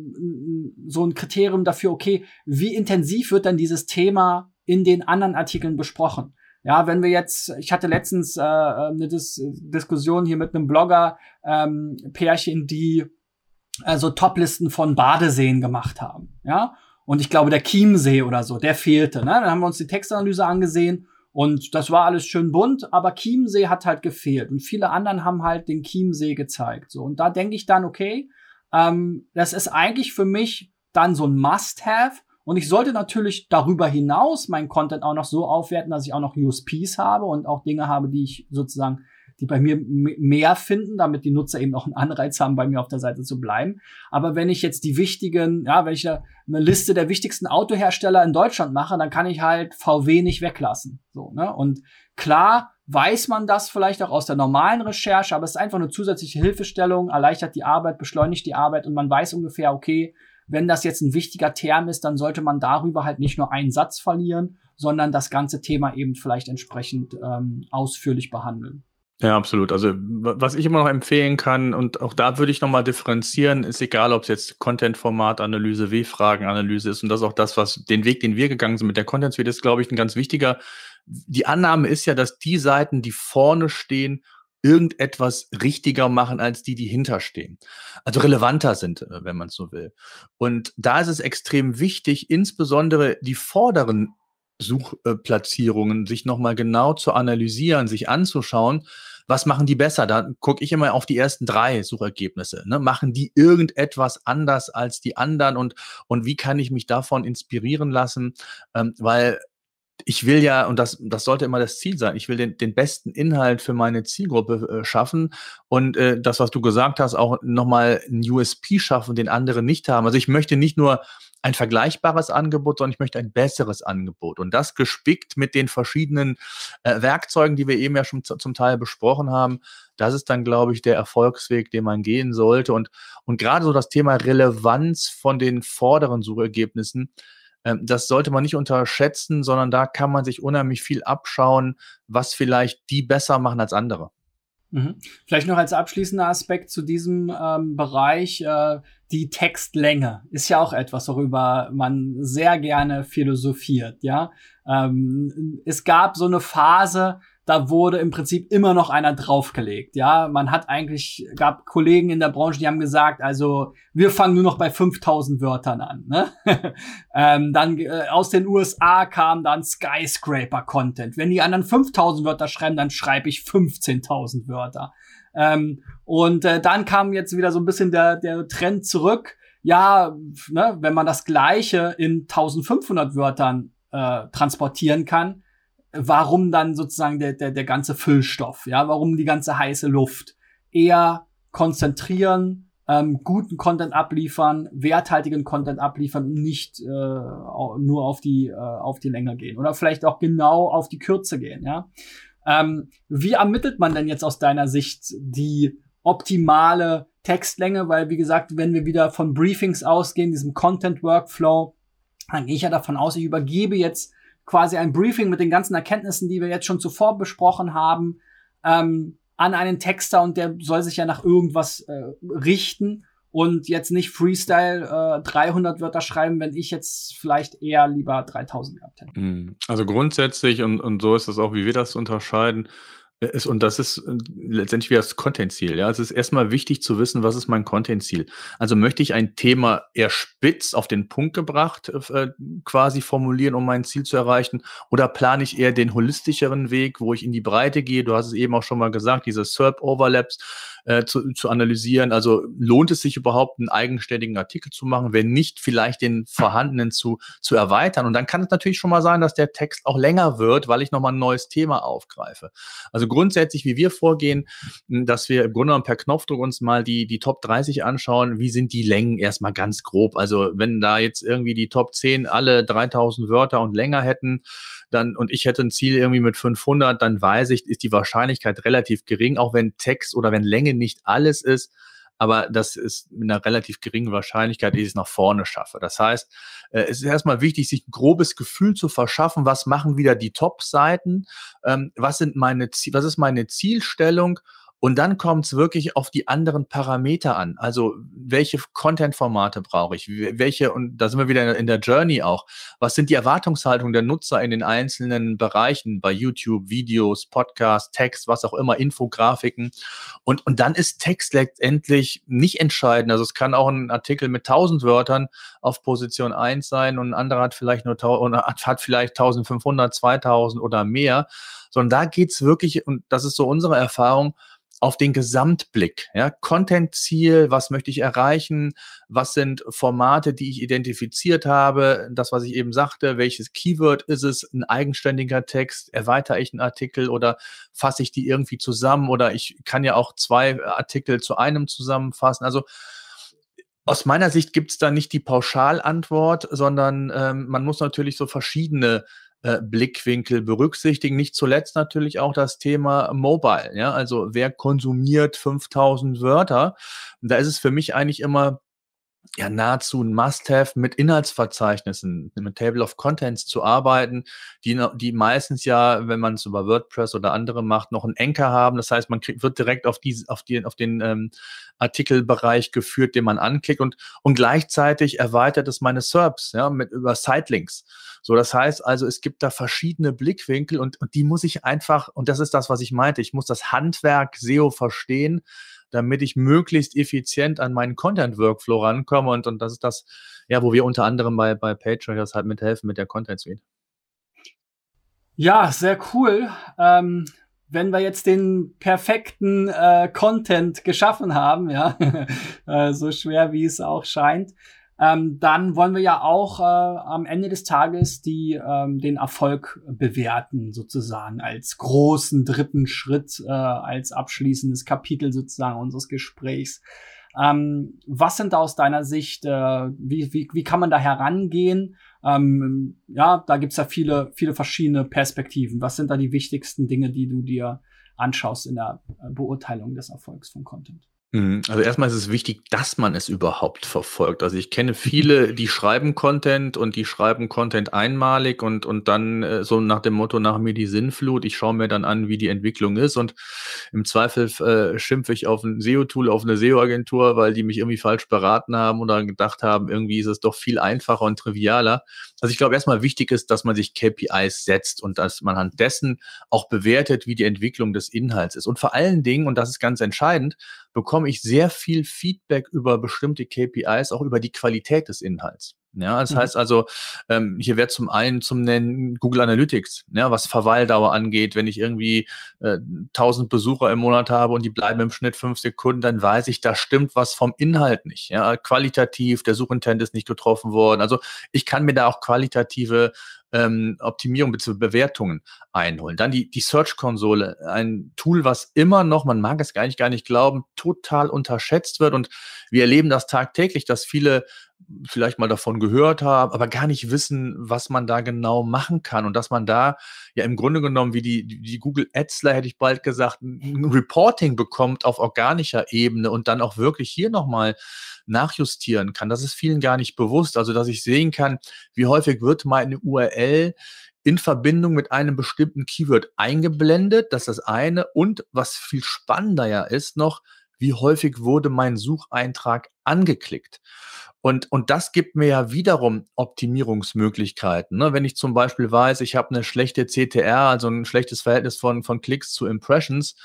so ein Kriterium dafür, okay, wie intensiv wird dann dieses Thema in den anderen Artikeln besprochen? Ja, wenn wir jetzt, ich hatte letztens äh, eine Dis Diskussion hier mit einem Blogger, ähm, Pärchen, die also Toplisten von Badeseen gemacht haben. Ja, und ich glaube, der Chiemsee oder so, der fehlte. Ne? Dann haben wir uns die Textanalyse angesehen und das war alles schön bunt, aber Chiemsee hat halt gefehlt. Und viele anderen haben halt den Chiemsee gezeigt. So, und da denke ich dann, okay, ähm, das ist eigentlich für mich dann so ein Must-Have. Und ich sollte natürlich darüber hinaus meinen Content auch noch so aufwerten, dass ich auch noch USPs habe und auch Dinge habe, die ich sozusagen die bei mir mehr finden, damit die Nutzer eben auch einen Anreiz haben, bei mir auf der Seite zu bleiben. Aber wenn ich jetzt die wichtigen, ja, wenn ich eine Liste der wichtigsten Autohersteller in Deutschland mache, dann kann ich halt VW nicht weglassen. So, ne? Und klar weiß man das vielleicht auch aus der normalen Recherche, aber es ist einfach eine zusätzliche Hilfestellung, erleichtert die Arbeit, beschleunigt die Arbeit und man weiß ungefähr, okay, wenn das jetzt ein wichtiger Term ist, dann sollte man darüber halt nicht nur einen Satz verlieren, sondern das ganze Thema eben vielleicht entsprechend ähm, ausführlich behandeln. Ja, absolut. Also was ich immer noch empfehlen kann, und auch da würde ich nochmal differenzieren, ist egal, ob es jetzt Content-Format-Analyse, W-Fragen-Analyse ist und das ist auch das, was den Weg, den wir gegangen sind mit der Content-Suite, ist, glaube ich, ein ganz wichtiger. Die Annahme ist ja, dass die Seiten, die vorne stehen, irgendetwas richtiger machen als die, die hinterstehen. Also relevanter sind, äh, wenn man es so will. Und da ist es extrem wichtig, insbesondere die vorderen Suchplatzierungen sich nochmal genau zu analysieren, sich anzuschauen, was machen die besser? Da gucke ich immer auf die ersten drei Suchergebnisse. Ne? Machen die irgendetwas anders als die anderen und, und wie kann ich mich davon inspirieren lassen? Ähm, weil ich will ja, und das, das sollte immer das Ziel sein, ich will den, den besten Inhalt für meine Zielgruppe äh, schaffen und äh, das, was du gesagt hast, auch nochmal ein USP schaffen, den andere nicht haben. Also ich möchte nicht nur ein vergleichbares Angebot, sondern ich möchte ein besseres Angebot. Und das gespickt mit den verschiedenen äh, Werkzeugen, die wir eben ja schon zum Teil besprochen haben. Das ist dann, glaube ich, der Erfolgsweg, den man gehen sollte. Und, und gerade so das Thema Relevanz von den vorderen Suchergebnissen, das sollte man nicht unterschätzen, sondern da kann man sich unheimlich viel abschauen, was vielleicht die besser machen als andere. Mhm. Vielleicht noch als abschließender Aspekt zu diesem ähm, Bereich, äh, die Textlänge ist ja auch etwas, worüber man sehr gerne philosophiert, ja. Ähm, es gab so eine Phase, da wurde im Prinzip immer noch einer draufgelegt. Ja, man hat eigentlich, gab Kollegen in der Branche, die haben gesagt, also wir fangen nur noch bei 5000 Wörtern an. Ne? ähm, dann äh, aus den USA kam dann Skyscraper-Content. Wenn die anderen 5000 Wörter schreiben, dann schreibe ich 15.000 Wörter. Ähm, und äh, dann kam jetzt wieder so ein bisschen der, der Trend zurück. Ja, ne, wenn man das Gleiche in 1500 Wörtern äh, transportieren kann, warum dann sozusagen der, der, der ganze Füllstoff, ja, warum die ganze heiße Luft. Eher konzentrieren, ähm, guten Content abliefern, werthaltigen Content abliefern nicht äh, nur auf die, äh, auf die Länge gehen. Oder vielleicht auch genau auf die Kürze gehen, ja. Ähm, wie ermittelt man denn jetzt aus deiner Sicht die optimale Textlänge? Weil, wie gesagt, wenn wir wieder von Briefings ausgehen, diesem Content Workflow, dann gehe ich ja davon aus, ich übergebe jetzt quasi ein Briefing mit den ganzen Erkenntnissen, die wir jetzt schon zuvor besprochen haben, ähm, an einen Texter und der soll sich ja nach irgendwas äh, richten und jetzt nicht Freestyle äh, 300 Wörter schreiben, wenn ich jetzt vielleicht eher lieber 3000 gehabt hätte. Also grundsätzlich, und, und so ist es auch, wie wir das unterscheiden, ist, und das ist äh, letztendlich wie das Content-Ziel. Ja, es ist erstmal wichtig zu wissen, was ist mein Content-Ziel. Also möchte ich ein Thema eher spitz auf den Punkt gebracht äh, quasi formulieren, um mein Ziel zu erreichen, oder plane ich eher den holistischeren Weg, wo ich in die Breite gehe? Du hast es eben auch schon mal gesagt, diese SERP-Overlaps äh, zu, zu analysieren. Also lohnt es sich überhaupt, einen eigenständigen Artikel zu machen? Wenn nicht, vielleicht den vorhandenen zu, zu erweitern. Und dann kann es natürlich schon mal sein, dass der Text auch länger wird, weil ich nochmal ein neues Thema aufgreife. Also grundsätzlich, wie wir vorgehen, dass wir im Grunde genommen per Knopfdruck uns mal die, die Top 30 anschauen, wie sind die Längen erstmal ganz grob. Also wenn da jetzt irgendwie die Top 10 alle 3000 Wörter und länger hätten, dann, und ich hätte ein Ziel irgendwie mit 500, dann weiß ich, ist die Wahrscheinlichkeit relativ gering, auch wenn Text oder wenn Länge nicht alles ist aber das ist mit einer relativ geringen Wahrscheinlichkeit, dass ich es nach vorne schaffe. Das heißt, äh, es ist erstmal wichtig, sich ein grobes Gefühl zu verschaffen, was machen wieder die Top-Seiten, ähm, was sind meine, was ist meine Zielstellung und dann kommt es wirklich auf die anderen Parameter an. Also welche Content-Formate brauche ich? Welche, und da sind wir wieder in der Journey auch. Was sind die Erwartungshaltungen der Nutzer in den einzelnen Bereichen bei YouTube, Videos, Podcast, Text, was auch immer, Infografiken? Und, und dann ist Text letztendlich nicht entscheidend. Also es kann auch ein Artikel mit 1000 Wörtern auf Position 1 sein und ein anderer hat vielleicht nur hat vielleicht 1500, 2000 oder mehr. Sondern da geht's wirklich, und das ist so unsere Erfahrung, auf den Gesamtblick. Ja, Content-Ziel, was möchte ich erreichen? Was sind Formate, die ich identifiziert habe? Das, was ich eben sagte, welches Keyword ist es? Ein eigenständiger Text? Erweitere ich einen Artikel oder fasse ich die irgendwie zusammen? Oder ich kann ja auch zwei Artikel zu einem zusammenfassen. Also aus meiner Sicht gibt es da nicht die Pauschalantwort, sondern ähm, man muss natürlich so verschiedene äh, Blickwinkel berücksichtigen. Nicht zuletzt natürlich auch das Thema Mobile. Ja, also wer konsumiert 5000 Wörter? Da ist es für mich eigentlich immer ja nahezu ein Must-have mit Inhaltsverzeichnissen, mit Table of Contents zu arbeiten, die, die meistens ja, wenn man es über WordPress oder andere macht, noch einen Anchor haben. Das heißt, man kriegt, wird direkt auf, die, auf, die, auf den ähm, Artikelbereich geführt, den man anklickt und, und gleichzeitig erweitert es meine SERPs ja, mit über Sitelinks. So, das heißt also, es gibt da verschiedene Blickwinkel und, und die muss ich einfach, und das ist das, was ich meinte, ich muss das Handwerk SEO verstehen, damit ich möglichst effizient an meinen Content-Workflow rankomme. Und, und das ist das, ja, wo wir unter anderem bei, bei PageRankers halt mithelfen mit der Content Suite. Ja, sehr cool. Ähm, wenn wir jetzt den perfekten äh, Content geschaffen haben, ja, äh, so schwer wie es auch scheint, ähm, dann wollen wir ja auch äh, am Ende des Tages die, ähm, den Erfolg bewerten, sozusagen, als großen dritten Schritt, äh, als abschließendes Kapitel sozusagen unseres Gesprächs. Ähm, was sind da aus deiner Sicht, äh, wie, wie, wie kann man da herangehen? Ähm, ja, da gibt's ja viele, viele verschiedene Perspektiven. Was sind da die wichtigsten Dinge, die du dir anschaust in der äh, Beurteilung des Erfolgs von Content? Mhm. Also erstmal ist es wichtig, dass man es überhaupt verfolgt. Also ich kenne viele, die schreiben Content und die schreiben Content einmalig und, und dann äh, so nach dem Motto, nach mir die Sinnflut, ich schaue mir dann an, wie die Entwicklung ist und im Zweifel äh, schimpfe ich auf ein SEO-Tool, auf eine SEO-Agentur, weil die mich irgendwie falsch beraten haben oder gedacht haben, irgendwie ist es doch viel einfacher und trivialer. Also ich glaube erstmal wichtig ist, dass man sich KPIs setzt und dass man an dessen auch bewertet, wie die Entwicklung des Inhalts ist. Und vor allen Dingen, und das ist ganz entscheidend, bekomme ich sehr viel Feedback über bestimmte KPIs, auch über die Qualität des Inhalts. Ja, das mhm. heißt also, ähm, hier wäre zum einen zum Nennen Google Analytics, ja, was Verweildauer angeht. Wenn ich irgendwie äh, 1000 Besucher im Monat habe und die bleiben im Schnitt fünf Sekunden, dann weiß ich, da stimmt was vom Inhalt nicht. Ja, qualitativ, der Suchintent ist nicht getroffen worden. Also ich kann mir da auch qualitative ähm, Optimierung bzw. Bewertungen einholen. Dann die, die Search-Konsole, ein Tool, was immer noch, man mag es gar nicht, gar nicht glauben, total unterschätzt wird. Und wir erleben das tagtäglich, dass viele vielleicht mal davon gehört haben, aber gar nicht wissen, was man da genau machen kann und dass man da ja im Grunde genommen wie die, die Google Adsler, hätte ich bald gesagt, ein Reporting bekommt auf organischer Ebene und dann auch wirklich hier nochmal nachjustieren kann. Das ist vielen gar nicht bewusst. Also, dass ich sehen kann, wie häufig wird meine URL in Verbindung mit einem bestimmten Keyword eingeblendet. Das ist das eine. Und was viel spannender ja ist noch, wie häufig wurde mein Sucheintrag angeklickt. Und, und das gibt mir ja wiederum Optimierungsmöglichkeiten. Ne? Wenn ich zum Beispiel weiß, ich habe eine schlechte CTR, also ein schlechtes Verhältnis von, von Klicks zu Impressions,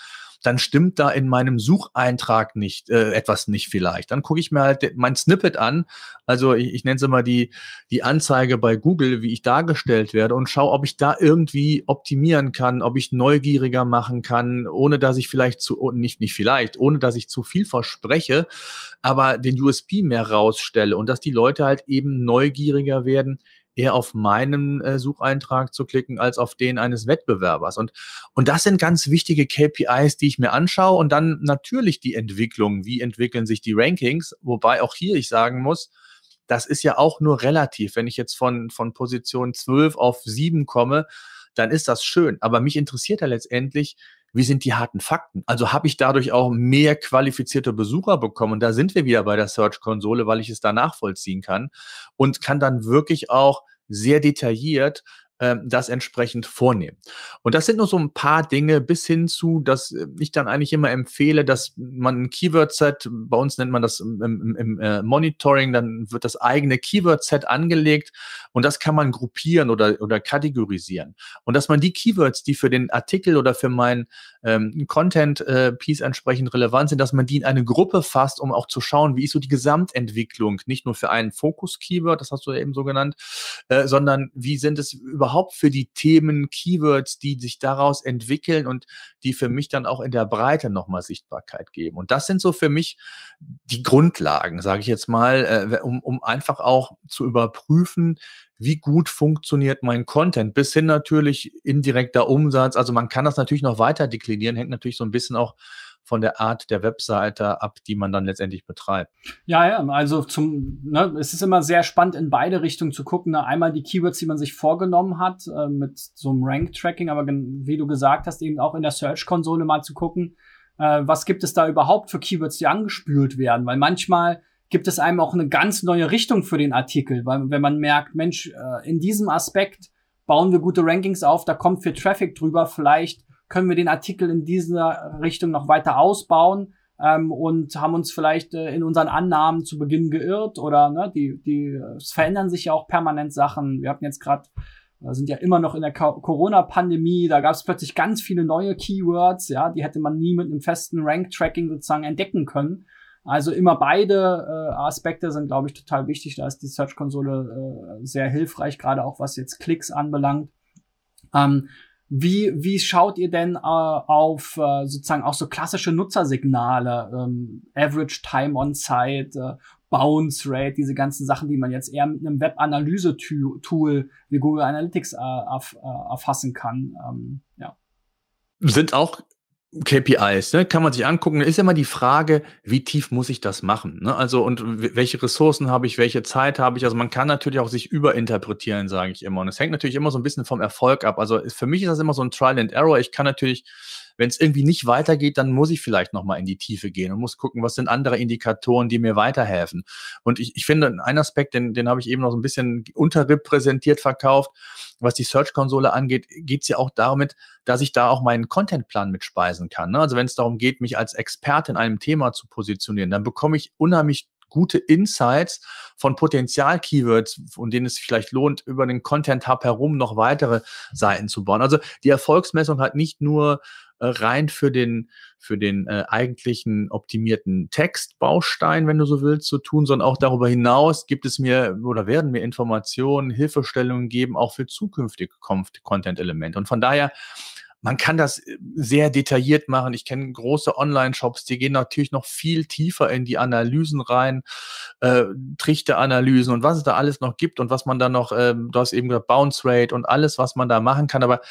dann stimmt da in meinem Sucheintrag nicht äh, etwas nicht vielleicht. Dann gucke ich mir halt mein Snippet an, also ich, ich nenne es immer die, die Anzeige bei Google, wie ich dargestellt werde und schaue, ob ich da irgendwie optimieren kann, ob ich neugieriger machen kann, ohne dass ich vielleicht zu, oh, nicht, nicht vielleicht, ohne dass ich zu viel verspreche, aber den USP mehr rausstelle und dass die Leute halt eben neugieriger werden, eher auf meinen äh, Sucheintrag zu klicken als auf den eines Wettbewerbers. Und, und das sind ganz wichtige KPIs, die ich mir anschaue. Und dann natürlich die Entwicklung. Wie entwickeln sich die Rankings? Wobei auch hier ich sagen muss, das ist ja auch nur relativ. Wenn ich jetzt von, von Position 12 auf 7 komme, dann ist das schön. Aber mich interessiert ja letztendlich, wie sind die harten Fakten? Also habe ich dadurch auch mehr qualifizierte Besucher bekommen? Und da sind wir wieder bei der Search-Konsole, weil ich es da nachvollziehen kann und kann dann wirklich auch sehr detailliert das entsprechend vornehmen. Und das sind nur so ein paar Dinge bis hin zu, dass äh, ich dann eigentlich immer empfehle, dass man ein Keyword-Set, bei uns nennt man das im, im, im äh, Monitoring, dann wird das eigene Keyword-Set angelegt und das kann man gruppieren oder, oder kategorisieren. Und dass man die Keywords, die für den Artikel oder für mein ähm, Content-Piece äh, entsprechend relevant sind, dass man die in eine Gruppe fasst, um auch zu schauen, wie ist so die Gesamtentwicklung, nicht nur für einen Fokus-Keyword, das hast du ja eben so genannt, äh, sondern wie sind es über überhaupt für die Themen, Keywords, die sich daraus entwickeln und die für mich dann auch in der Breite nochmal Sichtbarkeit geben. Und das sind so für mich die Grundlagen, sage ich jetzt mal, äh, um, um einfach auch zu überprüfen, wie gut funktioniert mein Content, bis hin natürlich indirekter Umsatz. Also man kann das natürlich noch weiter deklinieren, hängt natürlich so ein bisschen auch von der Art der Webseite ab, die man dann letztendlich betreibt. Ja, ja, also zum, ne, es ist immer sehr spannend in beide Richtungen zu gucken. Ne? Einmal die Keywords, die man sich vorgenommen hat, äh, mit so einem Rank-Tracking, aber wie du gesagt hast, eben auch in der Search-Konsole mal zu gucken, äh, was gibt es da überhaupt für Keywords, die angespült werden, weil manchmal gibt es einem auch eine ganz neue Richtung für den Artikel, weil wenn man merkt, Mensch, äh, in diesem Aspekt bauen wir gute Rankings auf, da kommt viel Traffic drüber, vielleicht können wir den Artikel in dieser Richtung noch weiter ausbauen ähm, und haben uns vielleicht äh, in unseren Annahmen zu Beginn geirrt oder ne, die, die es verändern sich ja auch permanent Sachen. Wir hatten jetzt gerade sind ja immer noch in der Corona-Pandemie, da gab es plötzlich ganz viele neue Keywords, ja, die hätte man nie mit einem festen Rank-Tracking sozusagen entdecken können. Also immer beide äh, Aspekte sind, glaube ich, total wichtig. Da ist die Search-Konsole äh, sehr hilfreich, gerade auch was jetzt Klicks anbelangt. Ähm, wie, wie schaut ihr denn äh, auf äh, sozusagen auch so klassische Nutzersignale, ähm, Average Time on Site, äh, Bounce Rate, diese ganzen Sachen, die man jetzt eher mit einem Web-Analyse-Tool wie Google Analytics äh, erf äh, erfassen kann? Ähm, ja. Sind auch KPIs, ne, kann man sich angucken. Ist immer die Frage, wie tief muss ich das machen? Ne? Also und welche Ressourcen habe ich, welche Zeit habe ich? Also man kann natürlich auch sich überinterpretieren, sage ich immer. Und es hängt natürlich immer so ein bisschen vom Erfolg ab. Also für mich ist das immer so ein Trial and Error. Ich kann natürlich wenn es irgendwie nicht weitergeht, dann muss ich vielleicht nochmal in die Tiefe gehen und muss gucken, was sind andere Indikatoren, die mir weiterhelfen. Und ich, ich finde, ein Aspekt, den, den habe ich eben noch so ein bisschen unterrepräsentiert verkauft, was die Search-Konsole angeht, geht es ja auch damit, dass ich da auch meinen Contentplan mitspeisen kann. Ne? Also wenn es darum geht, mich als Experte in einem Thema zu positionieren, dann bekomme ich unheimlich gute Insights von Potenzial-Keywords, von denen es vielleicht lohnt, über den Content Hub herum noch weitere Seiten zu bauen. Also die Erfolgsmessung hat nicht nur rein für den, für den äh, eigentlichen optimierten Textbaustein, wenn du so willst, zu tun, sondern auch darüber hinaus gibt es mir oder werden mir Informationen, Hilfestellungen geben, auch für zukünftige Content-Elemente. Und von daher man kann das äh, sehr detailliert machen. Ich kenne große Online-Shops, die gehen natürlich noch viel tiefer in die Analysen rein, äh, Trichteranalysen und was es da alles noch gibt und was man da noch, äh, du hast eben gesagt, Bounce Rate und alles, was man da machen kann. Aber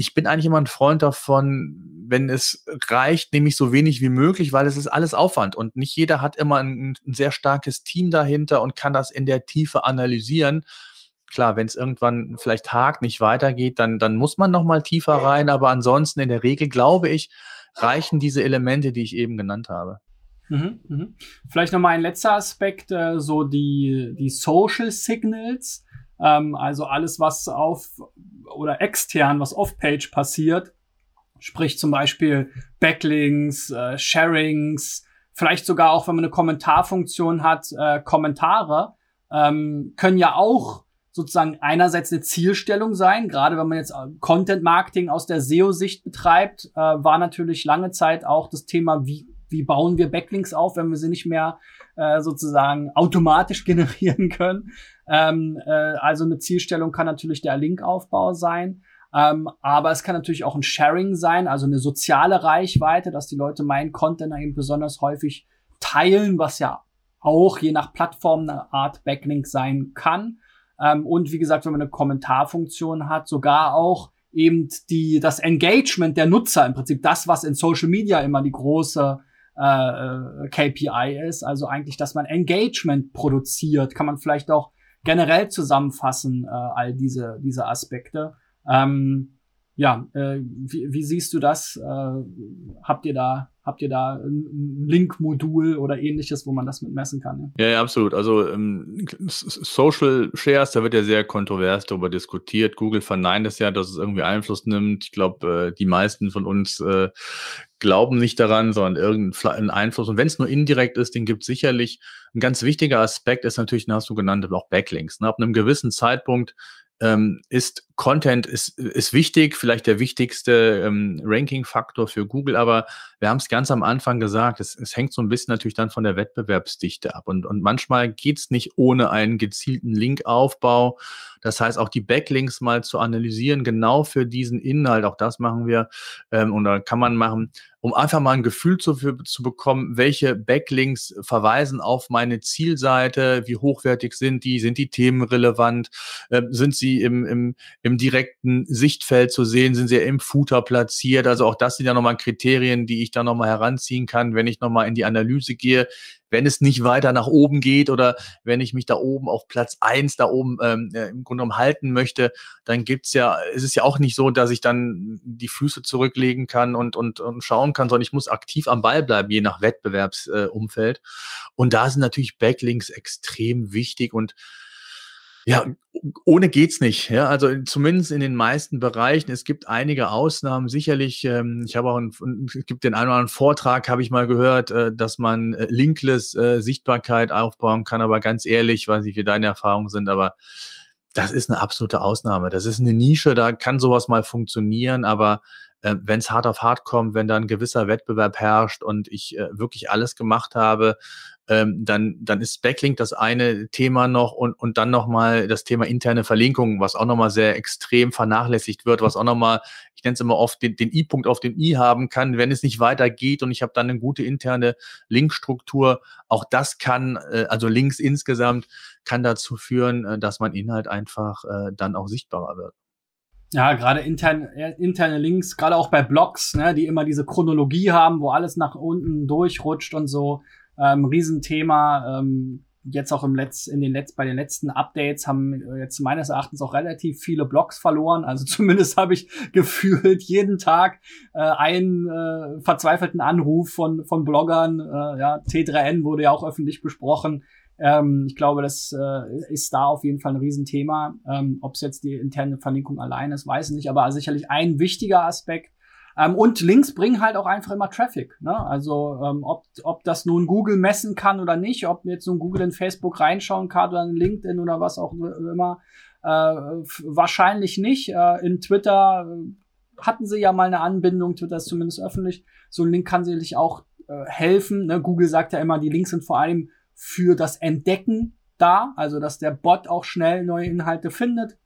ich bin eigentlich immer ein Freund davon, wenn es reicht, nehme ich so wenig wie möglich, weil es ist alles Aufwand und nicht jeder hat immer ein, ein sehr starkes Team dahinter und kann das in der Tiefe analysieren klar, wenn es irgendwann vielleicht hakt, nicht weitergeht, dann, dann muss man noch mal tiefer rein. Aber ansonsten in der Regel, glaube ich, reichen diese Elemente, die ich eben genannt habe. Mhm, mhm. Vielleicht noch mal ein letzter Aspekt, äh, so die, die Social Signals. Ähm, also alles, was auf oder extern, was off-page passiert. Sprich zum Beispiel Backlinks, äh, Sharings, vielleicht sogar auch, wenn man eine Kommentarfunktion hat, äh, Kommentare, ähm, können ja auch sozusagen einerseits eine Zielstellung sein, gerade wenn man jetzt äh, Content Marketing aus der SEO-Sicht betreibt, äh, war natürlich lange Zeit auch das Thema, wie, wie bauen wir Backlinks auf, wenn wir sie nicht mehr äh, sozusagen automatisch generieren können. Ähm, äh, also eine Zielstellung kann natürlich der Linkaufbau sein. Ähm, aber es kann natürlich auch ein Sharing sein, also eine soziale Reichweite, dass die Leute meinen Content eben besonders häufig teilen, was ja auch je nach Plattform eine Art Backlink sein kann. Ähm, und wie gesagt, wenn man eine Kommentarfunktion hat, sogar auch eben die, das Engagement der Nutzer, im Prinzip das, was in Social Media immer die große äh, äh KPI ist, also eigentlich, dass man Engagement produziert, kann man vielleicht auch generell zusammenfassen, äh, all diese, diese Aspekte. Ähm, ja, äh, wie, wie siehst du das? Äh, habt ihr da Habt ihr da ein Link-Modul oder ähnliches, wo man das mit messen kann? Ja, ja absolut. Also ähm, Social Shares, da wird ja sehr kontrovers darüber diskutiert. Google verneint es ja, dass es irgendwie Einfluss nimmt. Ich glaube, äh, die meisten von uns äh, glauben nicht daran, sondern irgendeinen Einfluss. Und wenn es nur indirekt ist, den gibt es sicherlich. Ein ganz wichtiger Aspekt ist natürlich, hast du genannt, auch Backlinks. Ne? Ab einem gewissen Zeitpunkt ähm, ist Content ist, ist wichtig, vielleicht der wichtigste ähm, Ranking-Faktor für Google, aber wir haben es ganz am Anfang gesagt, es, es hängt so ein bisschen natürlich dann von der Wettbewerbsdichte ab. Und, und manchmal geht's nicht ohne einen gezielten Linkaufbau. Das heißt, auch die Backlinks mal zu analysieren, genau für diesen Inhalt, auch das machen wir. Ähm, da kann man machen, um einfach mal ein Gefühl zu, für, zu bekommen, welche Backlinks verweisen auf meine Zielseite, wie hochwertig sind die, sind die Themen relevant, äh, sind sie im, im, im im direkten Sichtfeld zu sehen? Sind sie im Footer platziert? Also auch das sind ja nochmal Kriterien, die ich da nochmal heranziehen kann, wenn ich nochmal in die Analyse gehe wenn es nicht weiter nach oben geht oder wenn ich mich da oben auf Platz eins da oben ähm, äh, im Grunde genommen halten möchte, dann gibt's ja, es ist ja auch nicht so, dass ich dann die Füße zurücklegen kann und, und, und schauen kann, sondern ich muss aktiv am Ball bleiben, je nach Wettbewerbsumfeld. Äh, und da sind natürlich Backlinks extrem wichtig und ja, ohne geht's nicht. Ja, also zumindest in den meisten Bereichen. Es gibt einige Ausnahmen. Sicherlich, ähm, ich habe auch einen, es gibt den einen oder anderen Vortrag, habe ich mal gehört, äh, dass man äh, linkless äh, Sichtbarkeit aufbauen kann. Aber ganz ehrlich, weiß nicht, wie deine Erfahrungen sind, aber das ist eine absolute Ausnahme. Das ist eine Nische, da kann sowas mal funktionieren, aber äh, wenn es hart auf hart kommt, wenn da ein gewisser Wettbewerb herrscht und ich äh, wirklich alles gemacht habe, ähm, dann, dann ist Backlink das eine Thema noch und, und dann nochmal das Thema interne Verlinkung, was auch nochmal sehr extrem vernachlässigt wird, was auch nochmal, ich nenne es immer oft, den, den I-Punkt auf dem I haben kann, wenn es nicht weitergeht und ich habe dann eine gute interne Linkstruktur. Auch das kann, äh, also Links insgesamt, kann dazu führen, äh, dass mein Inhalt einfach äh, dann auch sichtbarer wird. Ja, gerade intern, äh, interne Links, gerade auch bei Blogs, ne, die immer diese Chronologie haben, wo alles nach unten durchrutscht und so. Ähm, Riesenthema. Ähm, jetzt auch im Letz, in den Letz, bei den letzten Updates haben jetzt meines Erachtens auch relativ viele Blogs verloren. Also zumindest habe ich gefühlt jeden Tag äh, einen äh, verzweifelten Anruf von, von Bloggern. Äh, ja, T3N wurde ja auch öffentlich besprochen. Ähm, ich glaube, das äh, ist da auf jeden Fall ein Riesenthema. Ähm, Ob es jetzt die interne Verlinkung allein ist, weiß ich nicht, aber sicherlich ein wichtiger Aspekt. Ähm, und Links bringen halt auch einfach immer Traffic. Ne? Also ähm, ob, ob das nun Google messen kann oder nicht, ob jetzt nun Google in Facebook reinschauen kann oder in LinkedIn oder was auch immer, äh, wahrscheinlich nicht. Äh, in Twitter äh, hatten sie ja mal eine Anbindung, Twitter ist zumindest öffentlich. So ein Link kann sicherlich auch äh, helfen. Ne? Google sagt ja immer, die Links sind vor allem für das Entdecken da, also dass der Bot auch schnell neue Inhalte findet.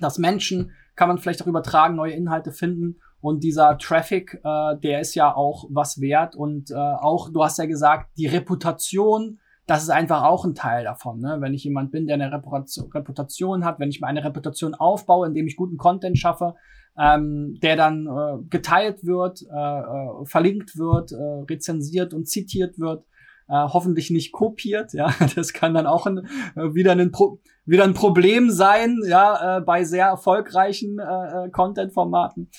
dass Menschen kann man vielleicht auch übertragen, neue Inhalte finden. Und dieser Traffic, äh, der ist ja auch was wert. Und äh, auch, du hast ja gesagt, die Reputation, das ist einfach auch ein Teil davon. Ne? Wenn ich jemand bin, der eine Reputation, hat, wenn ich mir eine Reputation aufbaue, indem ich guten Content schaffe, ähm, der dann äh, geteilt wird, äh, äh, verlinkt wird, äh, rezensiert und zitiert wird, äh, hoffentlich nicht kopiert. Ja, das kann dann auch ein, äh, wieder, ein Pro wieder ein Problem sein, ja, äh, bei sehr erfolgreichen äh, äh Content-Formaten.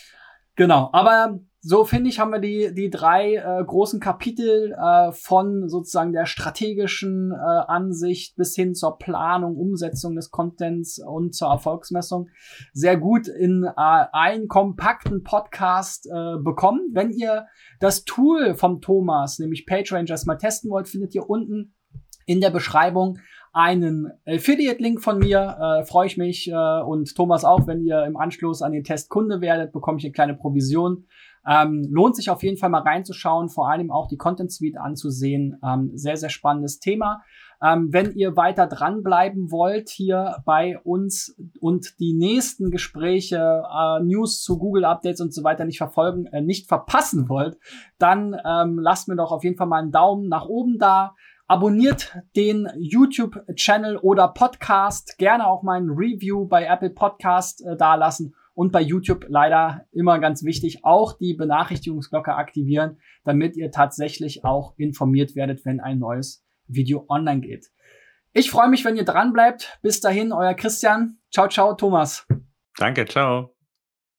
Genau, aber so finde ich, haben wir die, die drei äh, großen Kapitel äh, von sozusagen der strategischen äh, Ansicht bis hin zur Planung, Umsetzung des Contents und zur Erfolgsmessung sehr gut in äh, einen kompakten Podcast äh, bekommen. Wenn ihr das Tool vom Thomas, nämlich PageRangers, mal testen wollt, findet ihr unten in der Beschreibung einen Affiliate-Link von mir. Äh, Freue ich mich äh, und Thomas auch, wenn ihr im Anschluss an den Test Kunde werdet, bekomme ich eine kleine Provision. Ähm, lohnt sich auf jeden Fall mal reinzuschauen, vor allem auch die Content Suite anzusehen. Ähm, sehr, sehr spannendes Thema. Ähm, wenn ihr weiter dranbleiben wollt hier bei uns und die nächsten Gespräche, äh, News zu Google Updates und so weiter nicht verfolgen, äh, nicht verpassen wollt, dann ähm, lasst mir doch auf jeden Fall mal einen Daumen nach oben da. Abonniert den YouTube-Channel oder Podcast. Gerne auch mal ein Review bei Apple Podcast äh, dalassen und bei YouTube leider immer ganz wichtig, auch die Benachrichtigungsglocke aktivieren, damit ihr tatsächlich auch informiert werdet, wenn ein neues Video online geht. Ich freue mich, wenn ihr dran bleibt. Bis dahin, euer Christian. Ciao, ciao, Thomas. Danke, ciao.